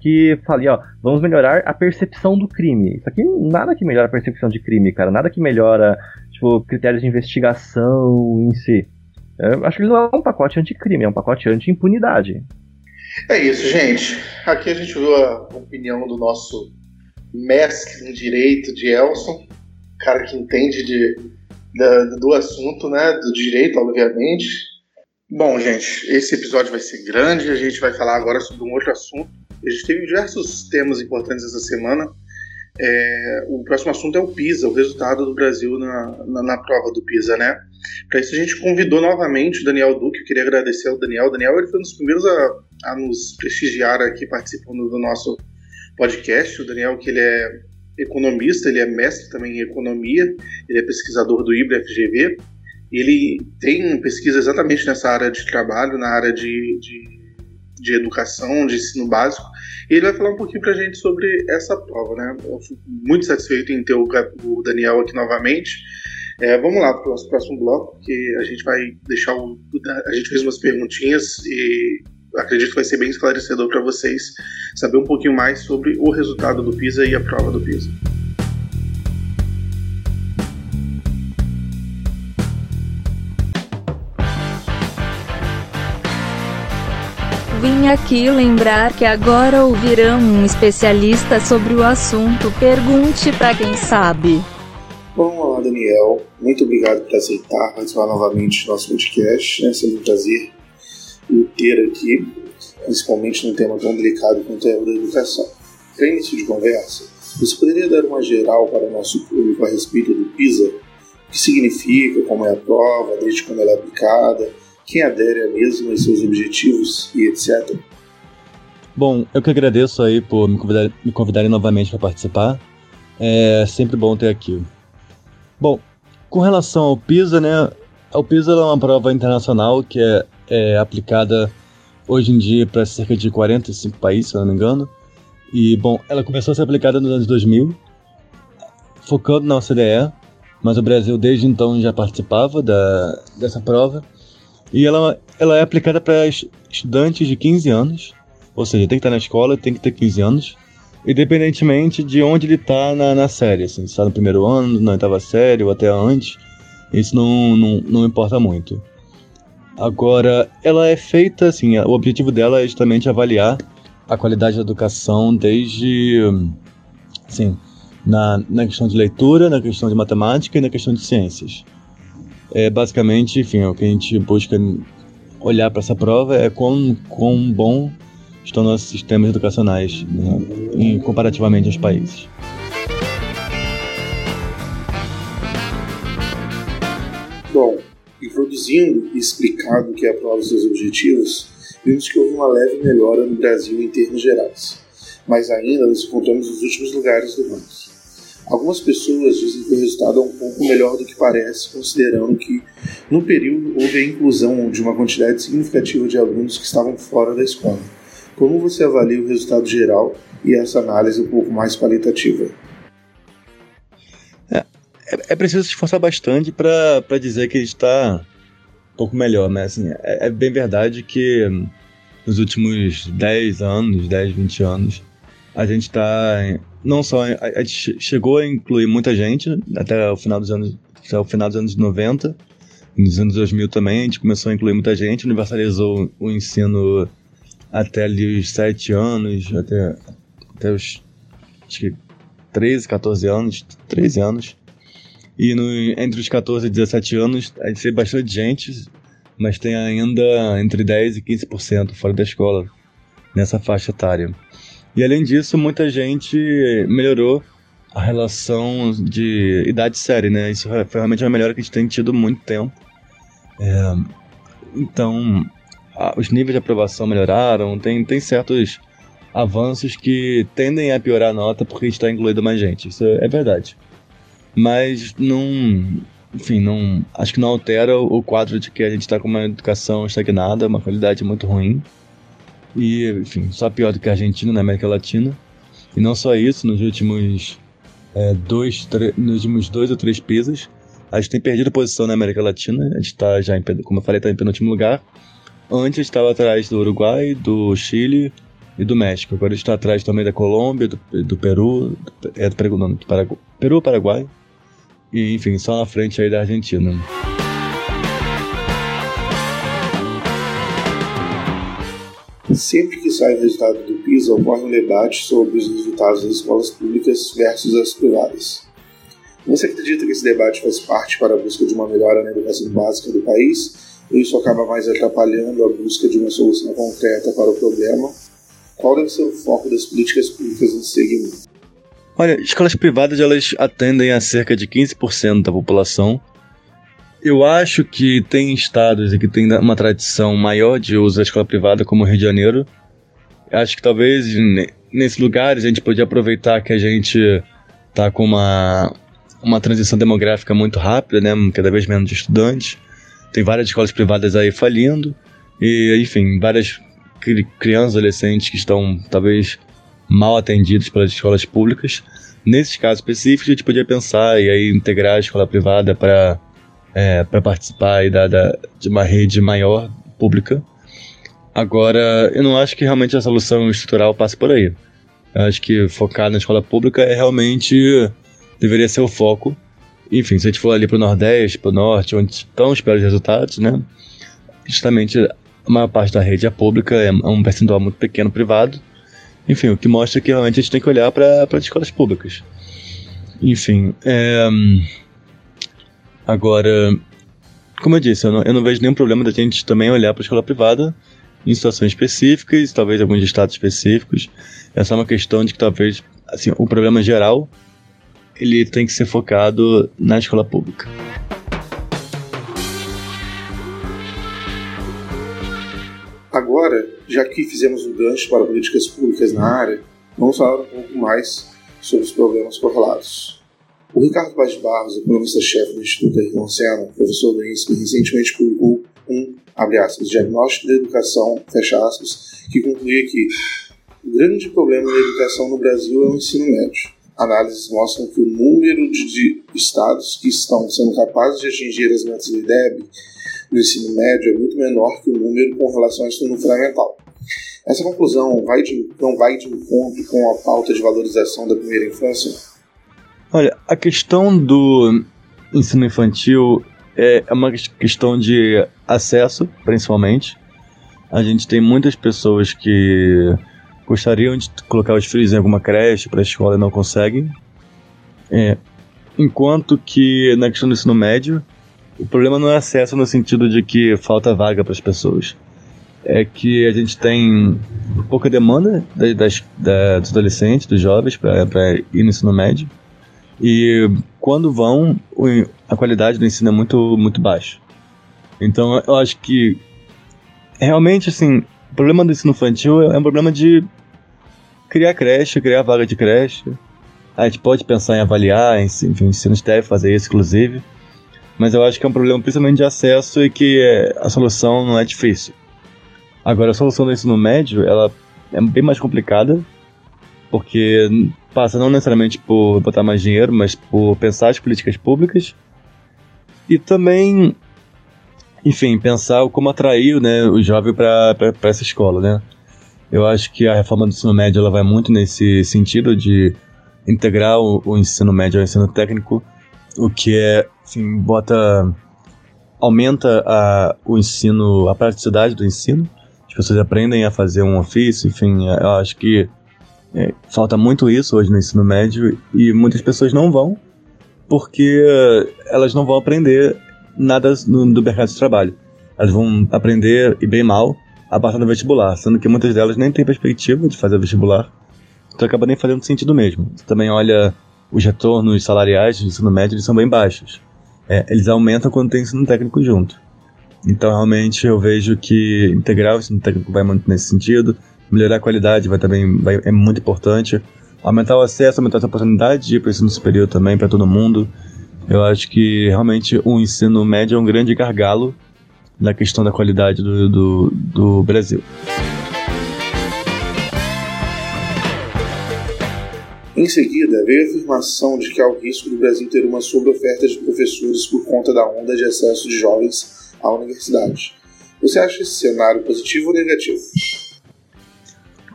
que fale, ó, vamos melhorar a percepção do crime. Isso aqui nada que melhora a percepção de crime, cara. Nada que melhora, tipo, critérios de investigação em si. Eu acho que não é um pacote anticrime, é um pacote anti-impunidade. É isso, gente. Aqui a gente viu a opinião do nosso mestre em direito de Elson, cara que entende de, de, do assunto, né? Do direito, obviamente. Bom, gente, esse episódio vai ser grande. A gente vai falar agora sobre um outro assunto. A gente teve diversos temas importantes essa semana. É, o próximo assunto é o PISA, o resultado do Brasil na, na, na prova do PISA, né? Para isso a gente convidou novamente o Daniel Duque. Eu queria agradecer ao Daniel. O Daniel ele foi um dos primeiros a, a nos prestigiar aqui participando do nosso podcast. O Daniel, que ele é economista, ele é mestre também em economia, ele é pesquisador do IBRA FGV ele tem pesquisa exatamente nessa área de trabalho, na área de, de, de educação, de ensino básico, e ele vai falar um pouquinho para a gente sobre essa prova, né? Eu fico muito satisfeito em ter o, Daniel aqui novamente. É, vamos lá para o nosso próximo bloco, que a gente vai deixar o. A gente fez umas perguntinhas e acredito que vai ser bem esclarecedor para vocês saber um pouquinho mais sobre o resultado do PISA e a prova do PISA. Vim aqui lembrar que agora ouvirão um especialista sobre o assunto. Pergunte para quem sabe. Bom, olá Daniel, muito obrigado por aceitar participar novamente do nosso podcast. É sempre um prazer o ter aqui, principalmente num tema tão delicado quanto é o da educação. Para início de conversa, você poderia dar uma geral para o nosso público a respeito do PISA? O que significa, como é a prova, desde quando ela é aplicada, quem adere a mesma e seus objetivos e etc. Bom, eu que agradeço aí por me, convidar, me convidarem novamente para participar. É sempre bom ter aqui. Bom, com relação ao PISA, né? O PISA é uma prova internacional que é, é aplicada hoje em dia para cerca de 45 países, se não me engano. E, bom, ela começou a ser aplicada nos anos 2000, focando na OCDE, mas o Brasil desde então já participava da, dessa prova. E ela, ela é aplicada para estudantes de 15 anos, ou seja, tem que estar na escola, tem que ter 15 anos, independentemente de onde ele está na, na série, assim, se está no primeiro ano, na oitava série ou até antes, isso não, não, não importa muito. Agora, ela é feita assim, o objetivo dela é justamente avaliar a qualidade da educação desde, assim, na, na questão de leitura, na questão de matemática e na questão de ciências é basicamente, enfim, o que a gente busca olhar para essa prova é quão, quão bom estão nossos sistemas educacionais né, em, comparativamente aos países. Bom, introduzindo e explicando o que é a prova e seus objetivos, vimos que houve uma leve melhora no Brasil em termos gerais, mas ainda nos encontramos nos últimos lugares do ranking. Algumas pessoas dizem que o resultado é um pouco melhor do que parece, considerando que no período houve a inclusão de uma quantidade significativa de alunos que estavam fora da escola. Como você avalia o resultado geral e essa análise um pouco mais qualitativa? É, é, é preciso se esforçar bastante para dizer que está um pouco melhor, mas assim, é, é bem verdade que nos últimos 10 anos, 10, 20 anos, a gente está não só a, gente chegou a incluir muita gente até o final dos anos até o final dos anos 90 nos anos 2000 também a gente começou a incluir muita gente universalizou o ensino até ali os 7 anos até até os acho que 13, 14 anos 13 anos. E no, entre os 14 e 17 anos a gente tem bastante gente mas tem ainda entre 10 e 15% fora da escola nessa faixa etária e além disso, muita gente melhorou a relação de idade-série, né? Isso foi realmente uma melhora que a gente tem tido muito tempo. É, então, a, os níveis de aprovação melhoraram, tem, tem certos avanços que tendem a piorar a nota porque está incluído mais gente. Isso é verdade. Mas não. Enfim, não, acho que não altera o quadro de que a gente está com uma educação estagnada, uma qualidade muito ruim. E, enfim, só pior do que a Argentina na América Latina. E não só isso, nos últimos, é, dois, nos últimos dois ou três pisos, a gente tem perdido posição na América Latina. A gente está já, em, como eu falei, está em penúltimo lugar. Antes estava atrás do Uruguai, do Chile e do México. Agora está atrás também da Colômbia, do, do Peru, do, é do não, do Paraguai, Peru, Paraguai e enfim, só na frente aí da Argentina. Sempre que sai o resultado do PISA, ocorre um debate sobre os resultados das escolas públicas versus as privadas. Você acredita que esse debate faz parte para a busca de uma melhora na educação básica do país? Ou isso acaba mais atrapalhando a busca de uma solução concreta para o problema? Qual deve ser o foco das políticas públicas nesse segmento? Olha, escolas privadas elas atendem a cerca de 15% da população. Eu acho que tem estados e que tem uma tradição maior de uso da escola privada, como o Rio de Janeiro. Acho que talvez nesses lugares a gente podia aproveitar que a gente tá com uma, uma transição demográfica muito rápida, né? Cada vez menos estudantes. Tem várias escolas privadas aí falindo. E, enfim, várias crianças, adolescentes que estão talvez mal atendidos pelas escolas públicas. Nesses casos específicos, a gente podia pensar e aí integrar a escola privada para é, para participar da, da, de uma rede maior pública. Agora, eu não acho que realmente a solução estrutural passe por aí. Eu acho que focar na escola pública é realmente deveria ser o foco. Enfim, se a gente for ali para o Nordeste, para o Norte, onde estão os piores resultados, né? Justamente a maior parte da rede é pública, é um percentual muito pequeno privado. Enfim, o que mostra que realmente a gente tem que olhar para as escolas públicas. Enfim, é... agora, como eu disse, eu não, eu não vejo nenhum problema da gente também olhar para a escola privada em situações específicas, talvez alguns estados específicos. É só uma questão de que talvez, assim, o problema geral ele tem que ser focado na escola pública. Agora, já que fizemos um gancho para políticas públicas na área, vamos falar um pouco mais sobre os problemas correlatos. O Ricardo Paz Barros, economista-chefe do Instituto Senna, professor do INSP, recentemente publicou um, abre aspas, diagnóstico da educação, fecha aspas, que concluía que o grande problema da educação no Brasil é o ensino médio. Análises mostram que o número de, de estados que estão sendo capazes de atingir as metas do IDEB no ensino médio é muito menor que o número com relação ao ensino fundamental. Essa conclusão vai de, não vai de encontro com a pauta de valorização da primeira infância? A questão do ensino infantil é uma questão de acesso, principalmente. A gente tem muitas pessoas que gostariam de colocar os filhos em alguma creche para a escola e não conseguem. É, enquanto que na questão do ensino médio, o problema não é acesso no sentido de que falta vaga para as pessoas. É que a gente tem pouca demanda das, das, dos adolescentes, dos jovens, para ir no ensino médio. E quando vão, a qualidade do ensino é muito, muito baixa. Então eu acho que realmente assim, o problema do ensino infantil é um problema de criar creche, criar vaga de creche. A gente pode pensar em avaliar, enfim, o ensino deve fazer isso, inclusive mas eu acho que é um problema principalmente de acesso e que é, a solução não é difícil. Agora, a solução do ensino médio, ela é bem mais complicada, porque passa não necessariamente por botar mais dinheiro, mas por pensar as políticas públicas e também, enfim, pensar como atrair né, o jovem para essa escola, né? Eu acho que a reforma do ensino médio ela vai muito nesse sentido de integrar o, o ensino médio ao ensino técnico, o que é enfim, bota aumenta a, o ensino, a praticidade do ensino. As pessoas aprendem a fazer um ofício, enfim, eu acho que é, falta muito isso hoje no ensino médio e muitas pessoas não vão porque elas não vão aprender nada no, do mercado de trabalho. Elas vão aprender, e bem mal, a partir do vestibular, sendo que muitas delas nem têm perspectiva de fazer vestibular, então acaba nem fazendo sentido mesmo. Você também olha os retornos salariais do ensino médio, eles são bem baixos é, eles aumentam quando tem ensino técnico junto. Então, realmente, eu vejo que integrar o ensino técnico vai muito nesse sentido, melhorar a qualidade vai também vai, é muito importante. Aumentar o acesso, aumentar as oportunidades de ir para o ensino superior também para todo mundo. Eu acho que realmente o ensino médio é um grande gargalo na questão da qualidade do, do, do Brasil. Em seguida, veio a afirmação de que há o risco do Brasil ter uma sobreoferta de professores por conta da onda de acesso de jovens à universidade. Você acha esse cenário positivo ou negativo?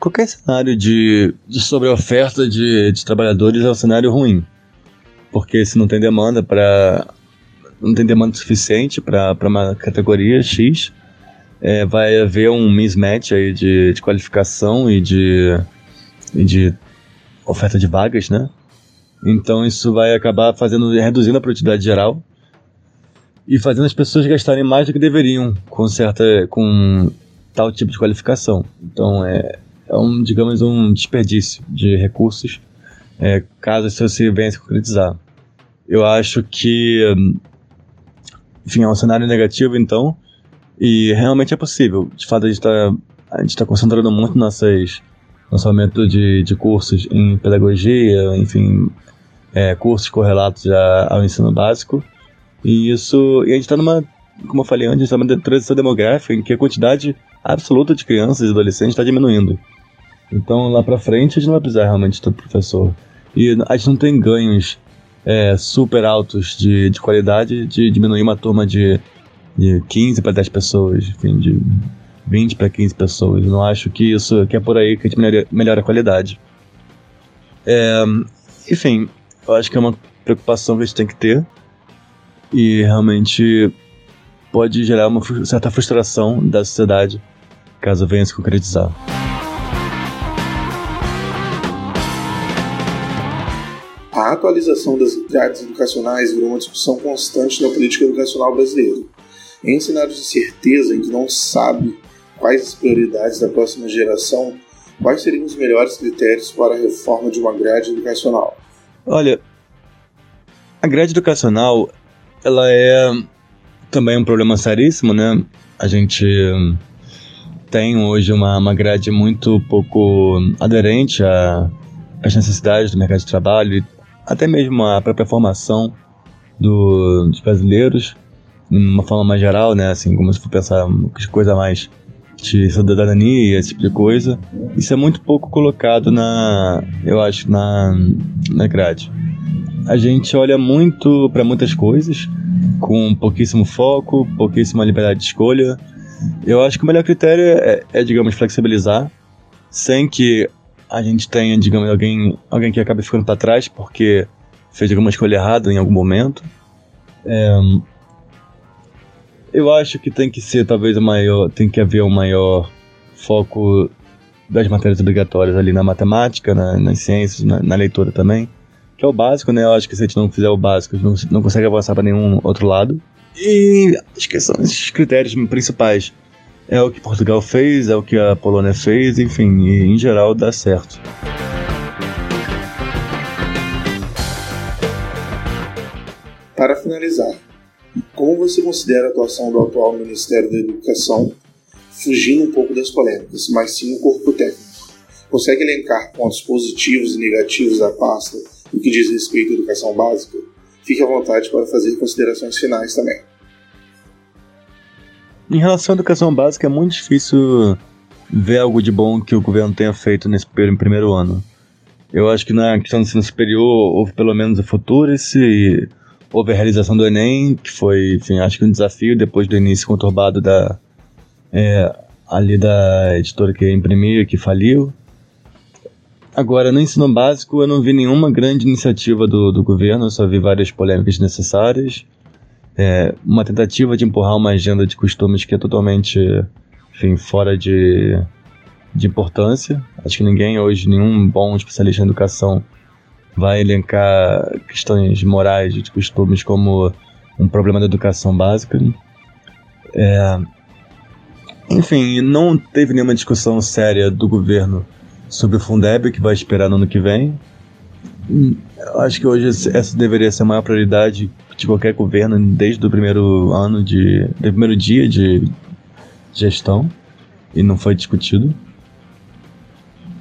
Qualquer cenário de, de sobreoferta de, de trabalhadores é um cenário ruim. Porque se não tem demanda para. não tem demanda suficiente para uma categoria X, é, vai haver um mismatch aí de, de qualificação e de, e de oferta de vagas, né? Então isso vai acabar fazendo reduzindo a produtividade geral e fazendo as pessoas gastarem mais do que deveriam com certa com tal tipo de qualificação. Então é, é um digamos um desperdício de recursos é, caso isso se venha a se concretizar. Eu acho que enfim é um cenário negativo então e realmente é possível. De fato a gente está está concentrando muito nossas lançamento de, de cursos em pedagogia, enfim, é, cursos correlatos a, ao ensino básico. E isso, e a gente está numa, como eu falei antes, está numa transição demográfica em que a quantidade absoluta de crianças e adolescentes está diminuindo. Então lá para frente a gente não vai precisar realmente de professor. E a gente não tem ganhos é, super altos de, de qualidade de diminuir uma turma de, de 15 para 10 pessoas, enfim, de 20 para 15 pessoas. Eu não acho que isso que é por aí que a gente melhora, melhora a qualidade. É, enfim, eu acho que é uma preocupação que a gente tem que ter e realmente pode gerar uma certa frustração da sociedade caso venha se concretizar. A atualização das grades educacionais virou uma discussão constante na política educacional brasileira. Em cenários de certeza em que não sabe quais as prioridades da próxima geração, quais seriam os melhores critérios para a reforma de uma grade educacional? Olha, a grade educacional ela é também um problema seríssimo, né? A gente tem hoje uma, uma grade muito pouco aderente às necessidades do mercado de trabalho até mesmo à própria formação do, dos brasileiros, uma forma mais geral, né? Assim, como se for pensar coisa mais de cidadania, esse tipo de coisa. Isso é muito pouco colocado na, eu acho, na, na grade. A gente olha muito para muitas coisas, com pouquíssimo foco, pouquíssima liberdade de escolha. Eu acho que o melhor critério é, é digamos, flexibilizar, sem que a gente tenha, digamos, alguém, alguém que acabe ficando para trás porque fez alguma escolha errada em algum momento. É, eu acho que tem que ser talvez o maior, tem que haver um maior foco das matérias obrigatórias ali na matemática, na, nas ciências, na, na, leitura também, que é o básico, né? Eu acho que se a gente não fizer o básico, a gente não, não consegue avançar para nenhum outro lado. E acho que são esses critérios principais. É o que Portugal fez, é o que a Polônia fez, enfim, e em geral dá certo. Para finalizar, como você considera a atuação do atual Ministério da Educação, fugindo um pouco das polêmicas, mas sim o corpo técnico? Consegue elencar pontos positivos e negativos da pasta no que diz respeito à educação básica? Fique à vontade para fazer considerações finais também. Em relação à educação básica, é muito difícil ver algo de bom que o governo tenha feito nesse primeiro ano. Eu acho que na questão do ensino superior houve pelo menos o Futurice houve a realização do Enem, que foi, enfim, acho que um desafio depois do início conturbado da é, ali da editora que imprimia, que faliu. Agora, no ensino básico, eu não vi nenhuma grande iniciativa do, do governo, eu só vi várias polêmicas necessárias. É, uma tentativa de empurrar uma agenda de costumes que é totalmente, enfim, fora de, de importância. Acho que ninguém hoje, nenhum bom especialista em educação, vai elencar questões morais de costumes como um problema da educação básica. É, enfim, não teve nenhuma discussão séria do governo sobre o Fundeb, que vai esperar no ano que vem. Eu acho que hoje essa deveria ser a maior prioridade de qualquer governo desde o primeiro ano de. do primeiro dia de gestão. E não foi discutido.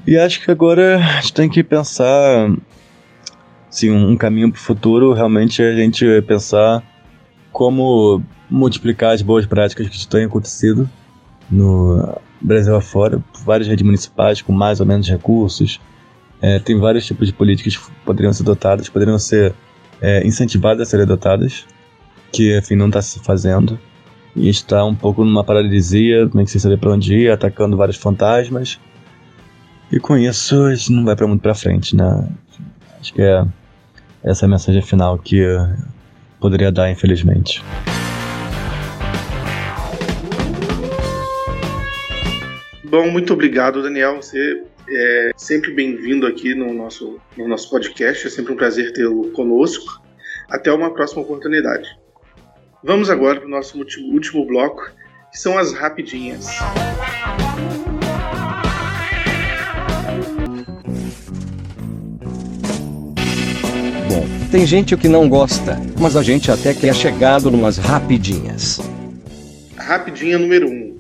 E acho que agora a gente tem que pensar assim, um caminho para o futuro, realmente a gente pensar como multiplicar as boas práticas que têm acontecido no Brasil afora, várias redes municipais com mais ou menos recursos. É, tem vários tipos de políticas que poderiam ser dotadas, poderiam ser é, incentivadas a serem adotadas, que enfim não está se fazendo. E está um pouco numa paralisia, nem sem saber para onde ir, atacando vários fantasmas. E com isso gente não vai para muito para frente, né? Acho que é essa é a mensagem final que eu poderia dar, infelizmente. Bom, muito obrigado, Daniel. Você é sempre bem-vindo aqui no nosso, no nosso podcast. É sempre um prazer tê-lo conosco. Até uma próxima oportunidade. Vamos agora para o nosso último, último bloco, que são as rapidinhas. Bom, tem gente que não gosta, mas a gente até que é chegado numas rapidinhas. Rapidinha número 1. Um.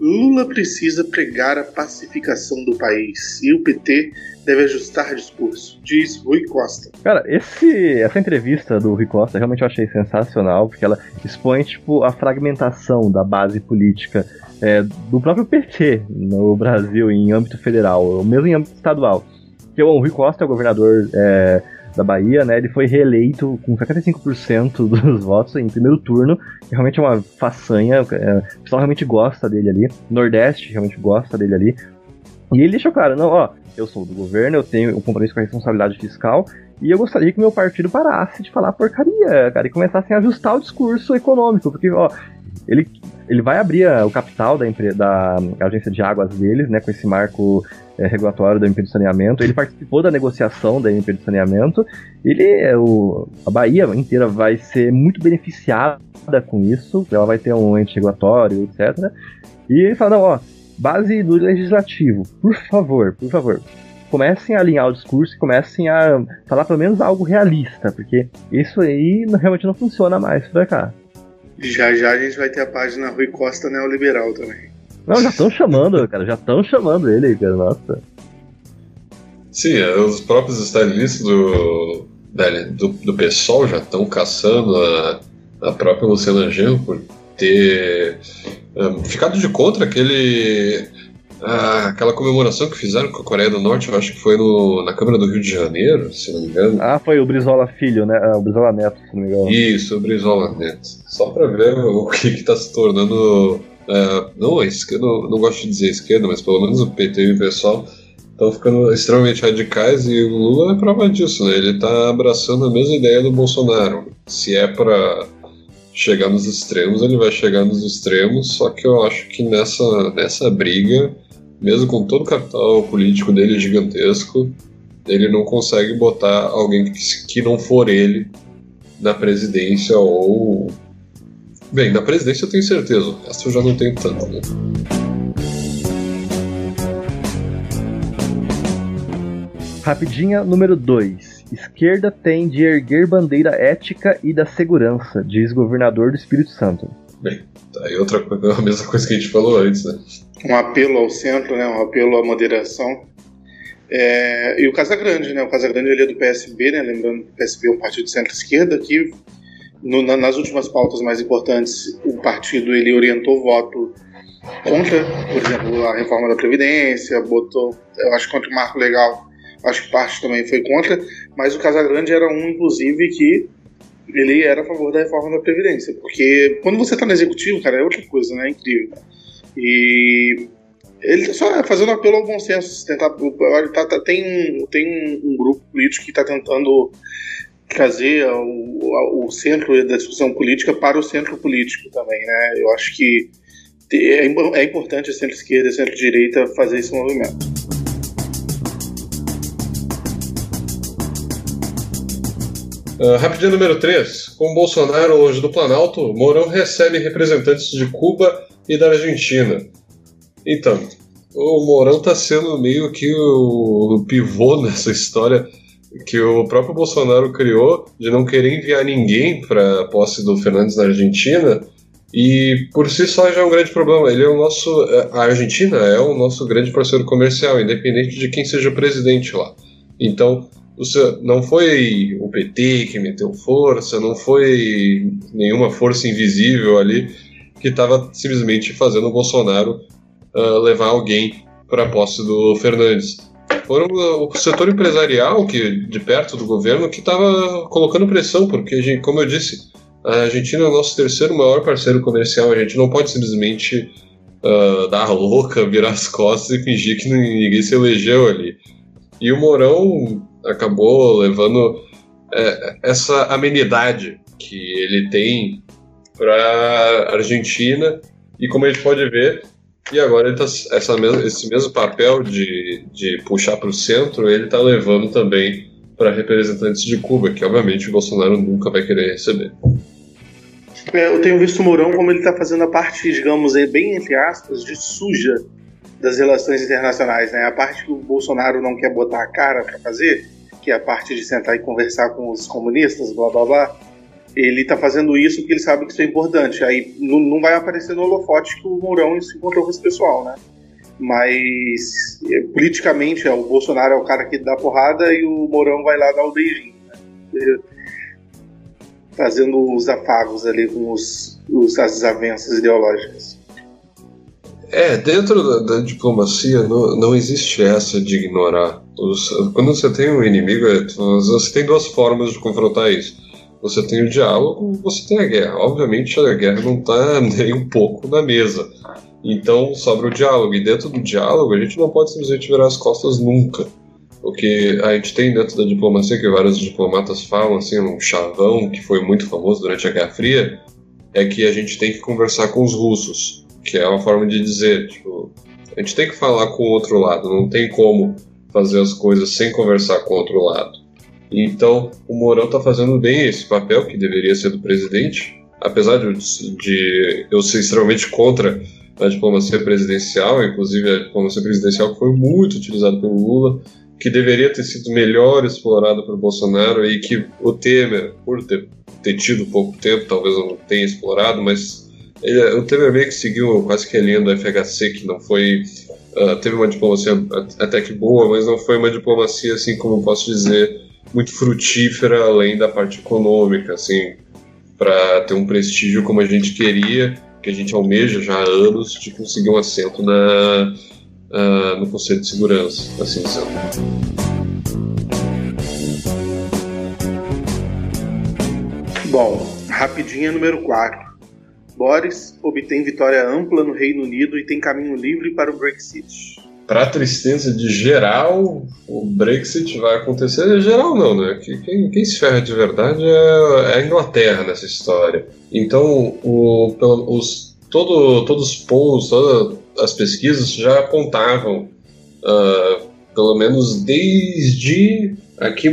Lula precisa pregar a pacificação do país e o PT deve ajustar discurso, diz Rui Costa. Cara, esse, essa entrevista do Rui Costa realmente eu achei sensacional, porque ela expõe tipo, a fragmentação da base política é, do próprio PT no Brasil em âmbito federal, ou mesmo em âmbito estadual. Que o Rui Costa é o governador é, da Bahia, né? Ele foi reeleito com 75% dos votos em primeiro turno, realmente é uma façanha. É, o pessoal realmente gosta dele ali. Nordeste realmente gosta dele ali. E ele deixou claro, não, ó, eu sou do governo, eu tenho um compromisso com a responsabilidade fiscal, e eu gostaria que meu partido parasse de falar porcaria, cara, e começassem a ajustar o discurso econômico, porque, ó, ele, ele vai abrir a, o capital da, da agência de águas deles, né, com esse marco é, regulatório da MP de saneamento. Ele participou da negociação da MP de saneamento. Ele, é o, a Bahia inteira vai ser muito beneficiada com isso. Ela vai ter um ente regulatório, etc. E ele fala, não, ó, base do legislativo, por favor, por favor, comecem a alinhar o discurso e comecem a falar pelo menos algo realista, porque isso aí realmente não funciona mais pra cá. Já já a gente vai ter a página Rui Costa Neoliberal também. Não, já estão chamando, cara, já estão chamando ele, cara, nossa. Sim, é, os próprios stylistas do, do, do PSOL já estão caçando a, a própria Luciana Genro por ter um, ficado de contra aquele ah, aquela comemoração que fizeram com a Coreia do Norte, eu acho que foi no, na Câmara do Rio de Janeiro, se não me engano. Ah, foi o Brizola Filho, né? Ah, o Brizola Neto, se não me engano. Isso, o Brizola Neto. Só pra ver o que está se tornando. Uh, não, esquerda, não, não gosto de dizer esquerda, mas pelo menos o PT e o pessoal estão ficando extremamente radicais e o Lula é prova disso, né? Ele está abraçando a mesma ideia do Bolsonaro. Se é para chegar nos extremos, ele vai chegar nos extremos, só que eu acho que nessa, nessa briga mesmo com todo o capital político dele gigantesco, ele não consegue botar alguém que, que não for ele na presidência ou. Bem, na presidência eu tenho certeza, essa eu já não tenho tanto, né? Rapidinha número 2. Esquerda tem de erguer bandeira ética e da segurança, diz governador do Espírito Santo. Bem, tá aí outra coisa, a mesma coisa que a gente falou antes, né? um apelo ao centro, né, um apelo à moderação. É, e o Casagrande, né, o Casagrande ele é do PSB, né, lembrando que o PSB é um partido de centro-esquerda que no, na, nas últimas pautas mais importantes o partido ele orientou voto contra, por exemplo, a reforma da Previdência, botou, eu acho contra o marco legal, acho que parte também foi contra, mas o Casagrande era um, inclusive, que ele era a favor da reforma da Previdência, porque quando você está no executivo, cara, é outra coisa, né, é incrível. E ele tá só fazendo apelo ao bom senso. Tentar, tá, tá, tem, tem um grupo político que está tentando trazer o, o, centro da discussão política para o centro político também, né? Eu acho que é, é importante a centro-esquerda e a centro-direita fazer esse movimento. Uh, rapidinho número 3. Com Bolsonaro longe do Planalto, Mourão recebe representantes de Cuba e da Argentina. Então, o Mourão está sendo meio que o pivô nessa história que o próprio Bolsonaro criou de não querer enviar ninguém para a posse do Fernandes na Argentina E por si só já é um grande problema. Ele é o nosso. A Argentina é o nosso grande parceiro comercial, independente de quem seja o presidente lá. Então, não foi o PT que meteu força, não foi nenhuma força invisível ali que estava simplesmente fazendo o Bolsonaro uh, levar alguém para a posse do Fernandes. Foram o setor empresarial que de perto do governo que estava colocando pressão, porque, como eu disse, a Argentina é o nosso terceiro maior parceiro comercial. A gente não pode simplesmente uh, dar a louca, virar as costas e fingir que ninguém se elegeu ali. E o Mourão acabou levando é, essa amenidade que ele tem para Argentina. E como a gente pode ver, e agora ele tá, essa esse mesmo papel de, de puxar para o centro, ele está levando também para representantes de Cuba, que obviamente o Bolsonaro nunca vai querer receber. É, eu tenho visto o Mourão como ele está fazendo a parte, digamos, bem entre aspas, de suja das relações internacionais, né? A parte que o Bolsonaro não quer botar a cara para fazer, que é a parte de sentar e conversar com os comunistas, blá blá blá. Ele está fazendo isso porque ele sabe que isso é importante. Aí não, vai aparecer no holofote que o Mourão se encontrou com esse pessoal, né? Mas é, politicamente é, o Bolsonaro é o cara que dá porrada e o Mourão vai lá dar o beijinho. Né? fazendo os afagos ali com os, os, as desavenças ideológicas. É, dentro da, da diplomacia não, não, existe essa de ignorar. Os, quando você tem um inimigo, é, você tem duas formas de confrontar isso. Você tem o diálogo, você tem a guerra. Obviamente a guerra não está nem um pouco na mesa. Então sobra o diálogo. E dentro do diálogo a gente não pode simplesmente virar as costas nunca. O que a gente tem dentro da diplomacia, que vários diplomatas falam, assim, um chavão que foi muito famoso durante a Guerra Fria, é que a gente tem que conversar com os russos, que é uma forma de dizer, tipo, a gente tem que falar com o outro lado, não tem como fazer as coisas sem conversar com o outro lado. Então, o Mourão está fazendo bem esse papel, que deveria ser do presidente, apesar de, de eu ser extremamente contra a diplomacia presidencial, inclusive a diplomacia presidencial foi muito utilizada pelo Lula, que deveria ter sido melhor explorado pelo Bolsonaro e que o Temer, por ter, ter tido pouco tempo, talvez não tenha explorado, mas ele, o meio que seguiu a linha do FHC, que não foi. Uh, teve uma diplomacia até que boa, mas não foi uma diplomacia, assim, como posso dizer, muito frutífera além da parte econômica, assim, para ter um prestígio como a gente queria, que a gente almeja já há anos, de conseguir um assento na uh, no Conselho de Segurança, assim sendo. Bom, rapidinha número 4. Boris obtém vitória ampla no Reino Unido e tem caminho livre para o Brexit. Para tristeza de geral, o Brexit vai acontecer. Geral não, né? Quem, quem se ferra de verdade é, é a Inglaterra nessa história. Então, o, os, todo, todos os polls, toda, as pesquisas já apontavam, uh, pelo menos desde aqui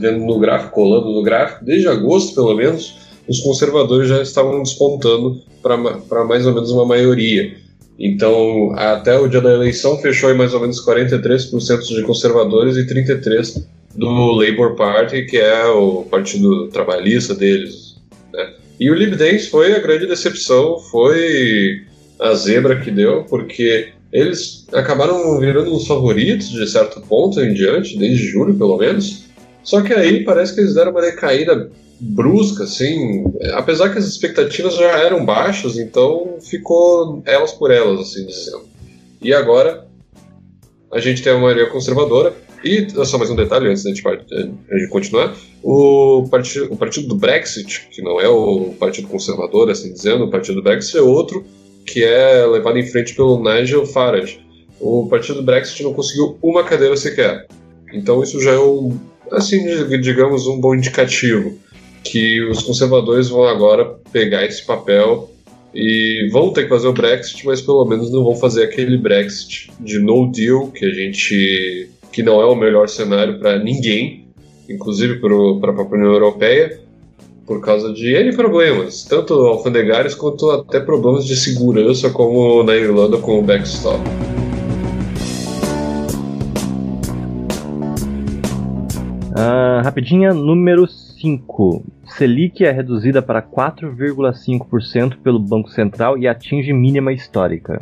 vendo no gráfico, colando no gráfico, desde agosto pelo menos, os conservadores já estavam despontando para mais ou menos uma maioria. Então, até o dia da eleição fechou em mais ou menos 43% de conservadores e 33% do Labour Party, que é o partido trabalhista deles. Né? E o Lib Dems foi a grande decepção, foi a zebra que deu, porque eles acabaram virando os favoritos de certo ponto em diante, desde julho pelo menos. Só que aí parece que eles deram uma decaída brusca, assim, apesar que as expectativas já eram baixas, então ficou elas por elas, assim dizendo. E agora a gente tem a maioria conservadora, e só mais um detalhe antes da gente, de continuar: o partido, o partido do Brexit, que não é o Partido Conservador, assim dizendo, o Partido do Brexit é outro que é levado em frente pelo Nigel Farage. O partido Brexit não conseguiu uma cadeira sequer. Então isso já é um, assim, digamos, um bom indicativo que os conservadores vão agora pegar esse papel e vão ter que fazer o Brexit, mas pelo menos não vão fazer aquele Brexit de no deal que a gente que não é o melhor cenário para ninguém, inclusive para a própria União Europeia por causa de N problemas, tanto alfandegários quanto até problemas de segurança, como na Irlanda com o backstop. Uh, rapidinha, número 5. Selic é reduzida para 4,5% pelo Banco Central e atinge mínima histórica.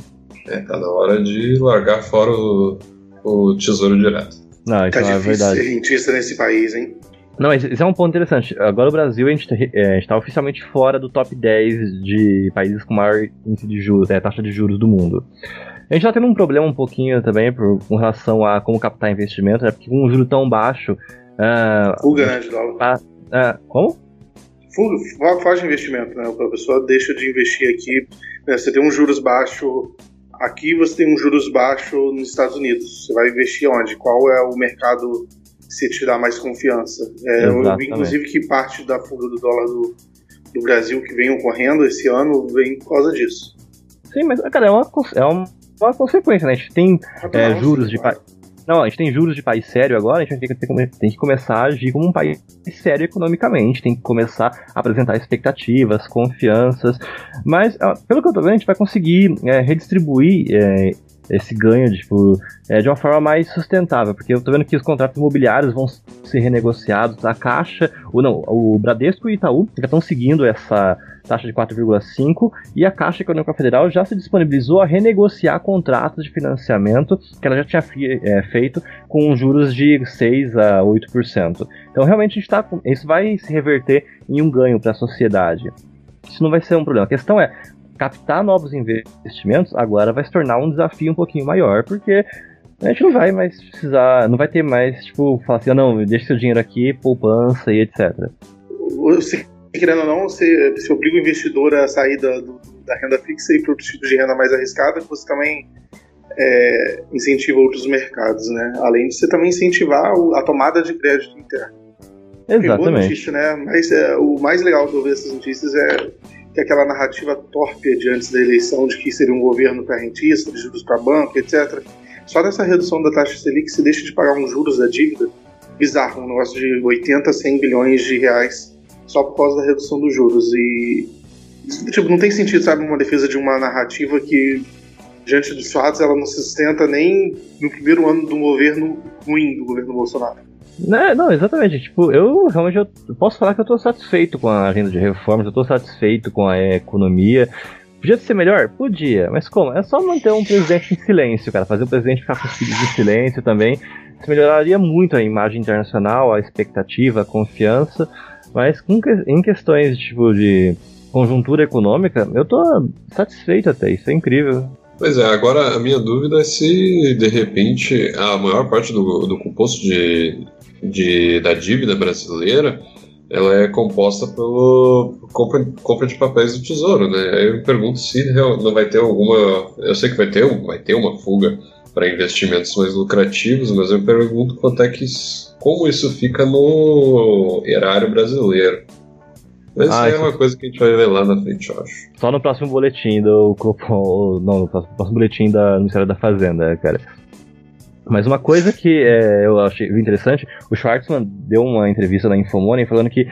É, tá na hora de largar fora o, o tesouro direto. Não, isso Tá não é difícil verdade. ser rentista nesse país, hein? Não, mas isso é um ponto interessante. Agora o Brasil, a gente está oficialmente fora do top 10 de países com maior índice de juros, é, taxa de juros do mundo. A gente está tendo um problema um pouquinho também por, com relação a como captar investimento, né? Porque com um juro tão baixo. ah, Fuga, né, de dólar. Ah, como? Foge de investimento, né? A pessoa deixa de investir aqui. né? Você tem um juros baixo aqui, você tem um juros baixo nos Estados Unidos. Você vai investir onde? Qual é o mercado que se te dá mais confiança? É, eu vi, inclusive, que parte da fuga do dólar do, do Brasil que vem ocorrendo esse ano vem por causa disso. Sim, mas, cara, é uma, é uma, uma consequência, né? A gente tem é, juros sim, de. Não, a gente tem juros de país sério agora, a gente tem que, ter- tem que começar a agir como um país sério economicamente, tem que começar a apresentar expectativas, confianças. Mas, ah, pelo que eu tô vendo, a gente vai conseguir é, redistribuir é, esse ganho tipo, é, de uma forma mais sustentável, porque eu tô vendo que os contratos imobiliários vão ser renegociados, a Caixa, ou não, o Bradesco e o Itaú já estão seguindo essa taxa de 4,5 e a Caixa Econômica Federal já se disponibilizou a renegociar contratos de financiamento que ela já tinha é, feito com juros de 6 a 8%. Então realmente a tá, isso vai se reverter em um ganho para a sociedade. Isso não vai ser um problema. A questão é captar novos investimentos agora vai se tornar um desafio um pouquinho maior, porque a gente não vai mais precisar, não vai ter mais, tipo, falar assim, ah, não, deixa seu dinheiro aqui, poupança e etc. Você, querendo ou não, você, você obriga o investidor a sair da, do- da renda fixa e para outros tipos de renda mais arriscada, você também é, incentiva outros mercados, né? Além de você também incentivar a tomada de crédito interno. É boa Exatamente. notícia, né? Mas é, o mais legal de eu ver essas notícias é que aquela narrativa torpe de antes da eleição de que seria um governo para rentista, de juros para banco, etc. Só nessa redução da taxa Selic você deixa de pagar uns juros da dívida bizarro, um negócio de 80, 100 bilhões de reais só por causa da redução dos juros. E, tipo, não tem sentido, sabe, uma defesa de uma narrativa que, diante dos fatos, ela não se sustenta nem no primeiro ano do governo ruim do governo Bolsonaro. Né, não, exatamente. Tipo, eu realmente eu posso falar que eu tô satisfeito com a agenda de reformas, eu tô satisfeito com a economia. Podia ser melhor? Podia, mas como? É só manter um presidente em silêncio, cara. Fazer o presidente ficar com os filhos em silêncio também. Isso melhoraria muito a imagem internacional, a expectativa, a confiança. Mas em questões tipo, de conjuntura econômica, eu tô satisfeito até. Isso é incrível. Pois é, agora a minha dúvida é se de repente a maior parte do, do composto de, de- da dívida brasileira ela é composta pelo compra, compra de papéis do tesouro, né? Aí eu me pergunto se não vai ter alguma. Eu sei que vai ter, vai ter uma fuga para investimentos mais lucrativos, mas eu pergunto quanto é que isso- como isso fica no erário brasileiro. Mas isso Ah, aí é isso- uma coisa que a gente vai ver lá na frente, eu acho. Só no próximo boletim do Copom. Não, no próximo, próximo boletim da, do Ministério da Fazenda, cara. Mas uma coisa que é, eu achei interessante, o Schwartzman deu uma entrevista na Infomoney falando que,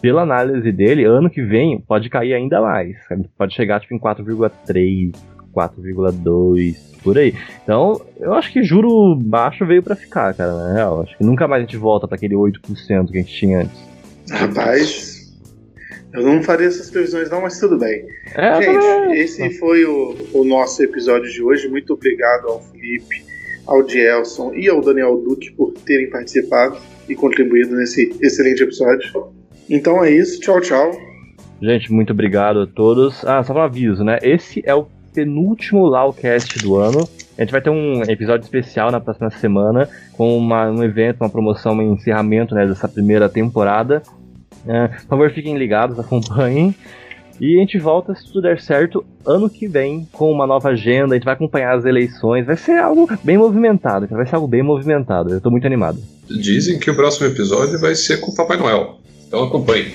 pela análise dele, ano que vem pode cair ainda mais. Pode chegar tipo, em 4,3, 4,2, por aí. Então, eu acho que juro baixo veio pra ficar, cara, na real. Acho que nunca mais a gente volta pra aquele 8% que a gente tinha antes. Rapaz, eu não faria essas previsões não, mas tudo bem. É, Gente, também- esse foi o, o nosso episódio de hoje. Muito obrigado ao Felipe, ao Dielson e ao Daniel Duque por terem participado e contribuído nesse excelente episódio. Então é isso, tchau, tchau. Gente, muito obrigado a todos. Ah, só um aviso, né? Esse é o penúltimo Lawcast do ano. A gente vai ter um episódio especial na próxima semana com uma- um evento, uma promoção, um encerramento né, dessa primeira temporada. É, por favor, fiquem ligados, acompanhem. E a gente volta, se tudo der certo, ano que vem com uma nova agenda. A gente vai acompanhar as eleições. Vai ser algo bem movimentado. Vai ser algo bem movimentado. Eu tô muito animado. Dizem que o próximo episódio vai ser com o Papai Noel. Então acompanhe.